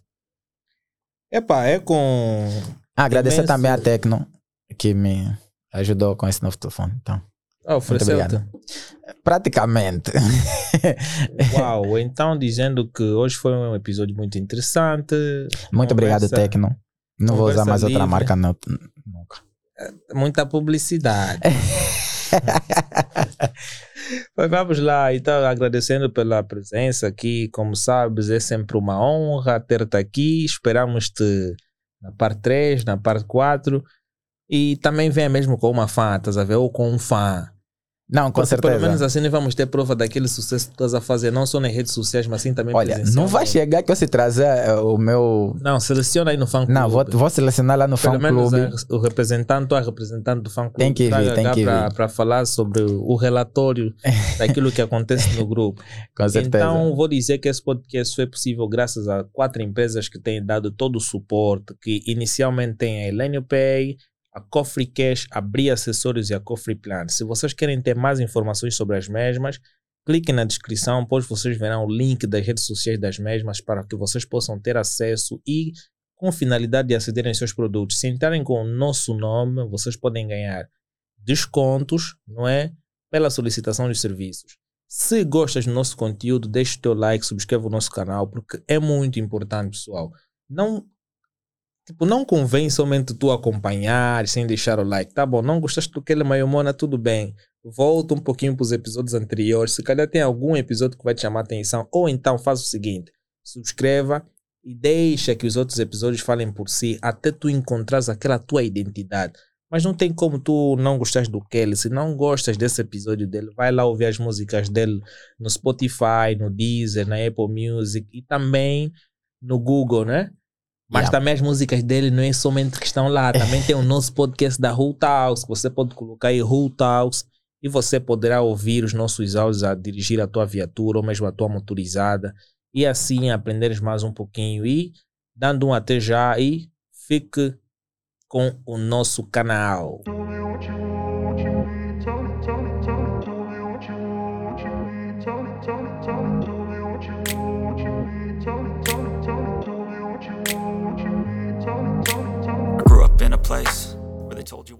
Epá, é com. Ah, agradecer Imenso. também a Tecno, que me ajudou com esse novo telefone. Então, Ah, ofereceu-te. obrigado. praticamente. Uau, então dizendo que hoje foi um episódio muito interessante. Muito obrigado, Conversa- Tecno. Não vou usar mais outra livre. marca, não. Nunca. muita publicidade. Mas vamos lá, então agradecendo pela presença aqui, como sabes, é sempre uma honra ter-te aqui. Esperamos-te na parte 3, na parte 4 e também venha mesmo com uma fã, estás a ver? Ou com um fã. Não, com Porque certeza. Pelo menos assim nós vamos ter prova daquele sucesso que estás a fazer, não só nas redes sociais, mas sim também Olha, não vai chegar que eu se trazer eh, o meu. Não, seleciona aí no fã clube. Não, vou, vou selecionar lá no Pelo fã menos clube. a- o representante ou a representante do fã clube Tem que vir, tem que vir. Para falar sobre o relatório daquilo que acontece no grupo. Com certeza. Então, vou dizer que esse podcast foi possível graças a quatro empresas que têm dado todo o suporte, que inicialmente tem a Elenio Pay, a Cofre Cash, a Bri Acessórios e a Cofre Plan. Se vocês querem ter mais informações sobre as mesmas, cliquem na descrição, pois vocês verão o link das redes sociais das mesmas para que vocês possam ter acesso e com finalidade de acederem aos seus produtos. Se entrarem com o nosso nome, vocês podem ganhar descontos, não é? Pela solicitação de serviços. Se gostas do nosso conteúdo, deixe o teu like, subscreva o nosso canal, porque é muito importante, pessoal. Não Tipo, não convém somente tu acompanhar sem deixar o like. Tá bom, não gostaste do Kelly Mayomona, tudo bem. Volta um pouquinho para os episódios anteriores. Se calhar tem algum episódio que vai te chamar a atenção. Ou então faz o seguinte: subscreva e deixa que os outros episódios falem por si até tu encontrares aquela tua identidade. Mas não tem como tu não gostares do Kelly. Se não gostas desse episódio dele, vai lá ouvir as músicas dele no Spotify, no Deezer, na Apple Music e também no Google, né? Mas Yeah. também as músicas dele não é somente que estão lá. Também tem o nosso podcast da Talks. que Você pode colocar aí Who Talks e você poderá ouvir os nossos áudios a dirigir a tua viatura ou mesmo a tua motorizada. E assim aprenderes mais um pouquinho. E dando um até já e fique com o nosso canal. Place where they told you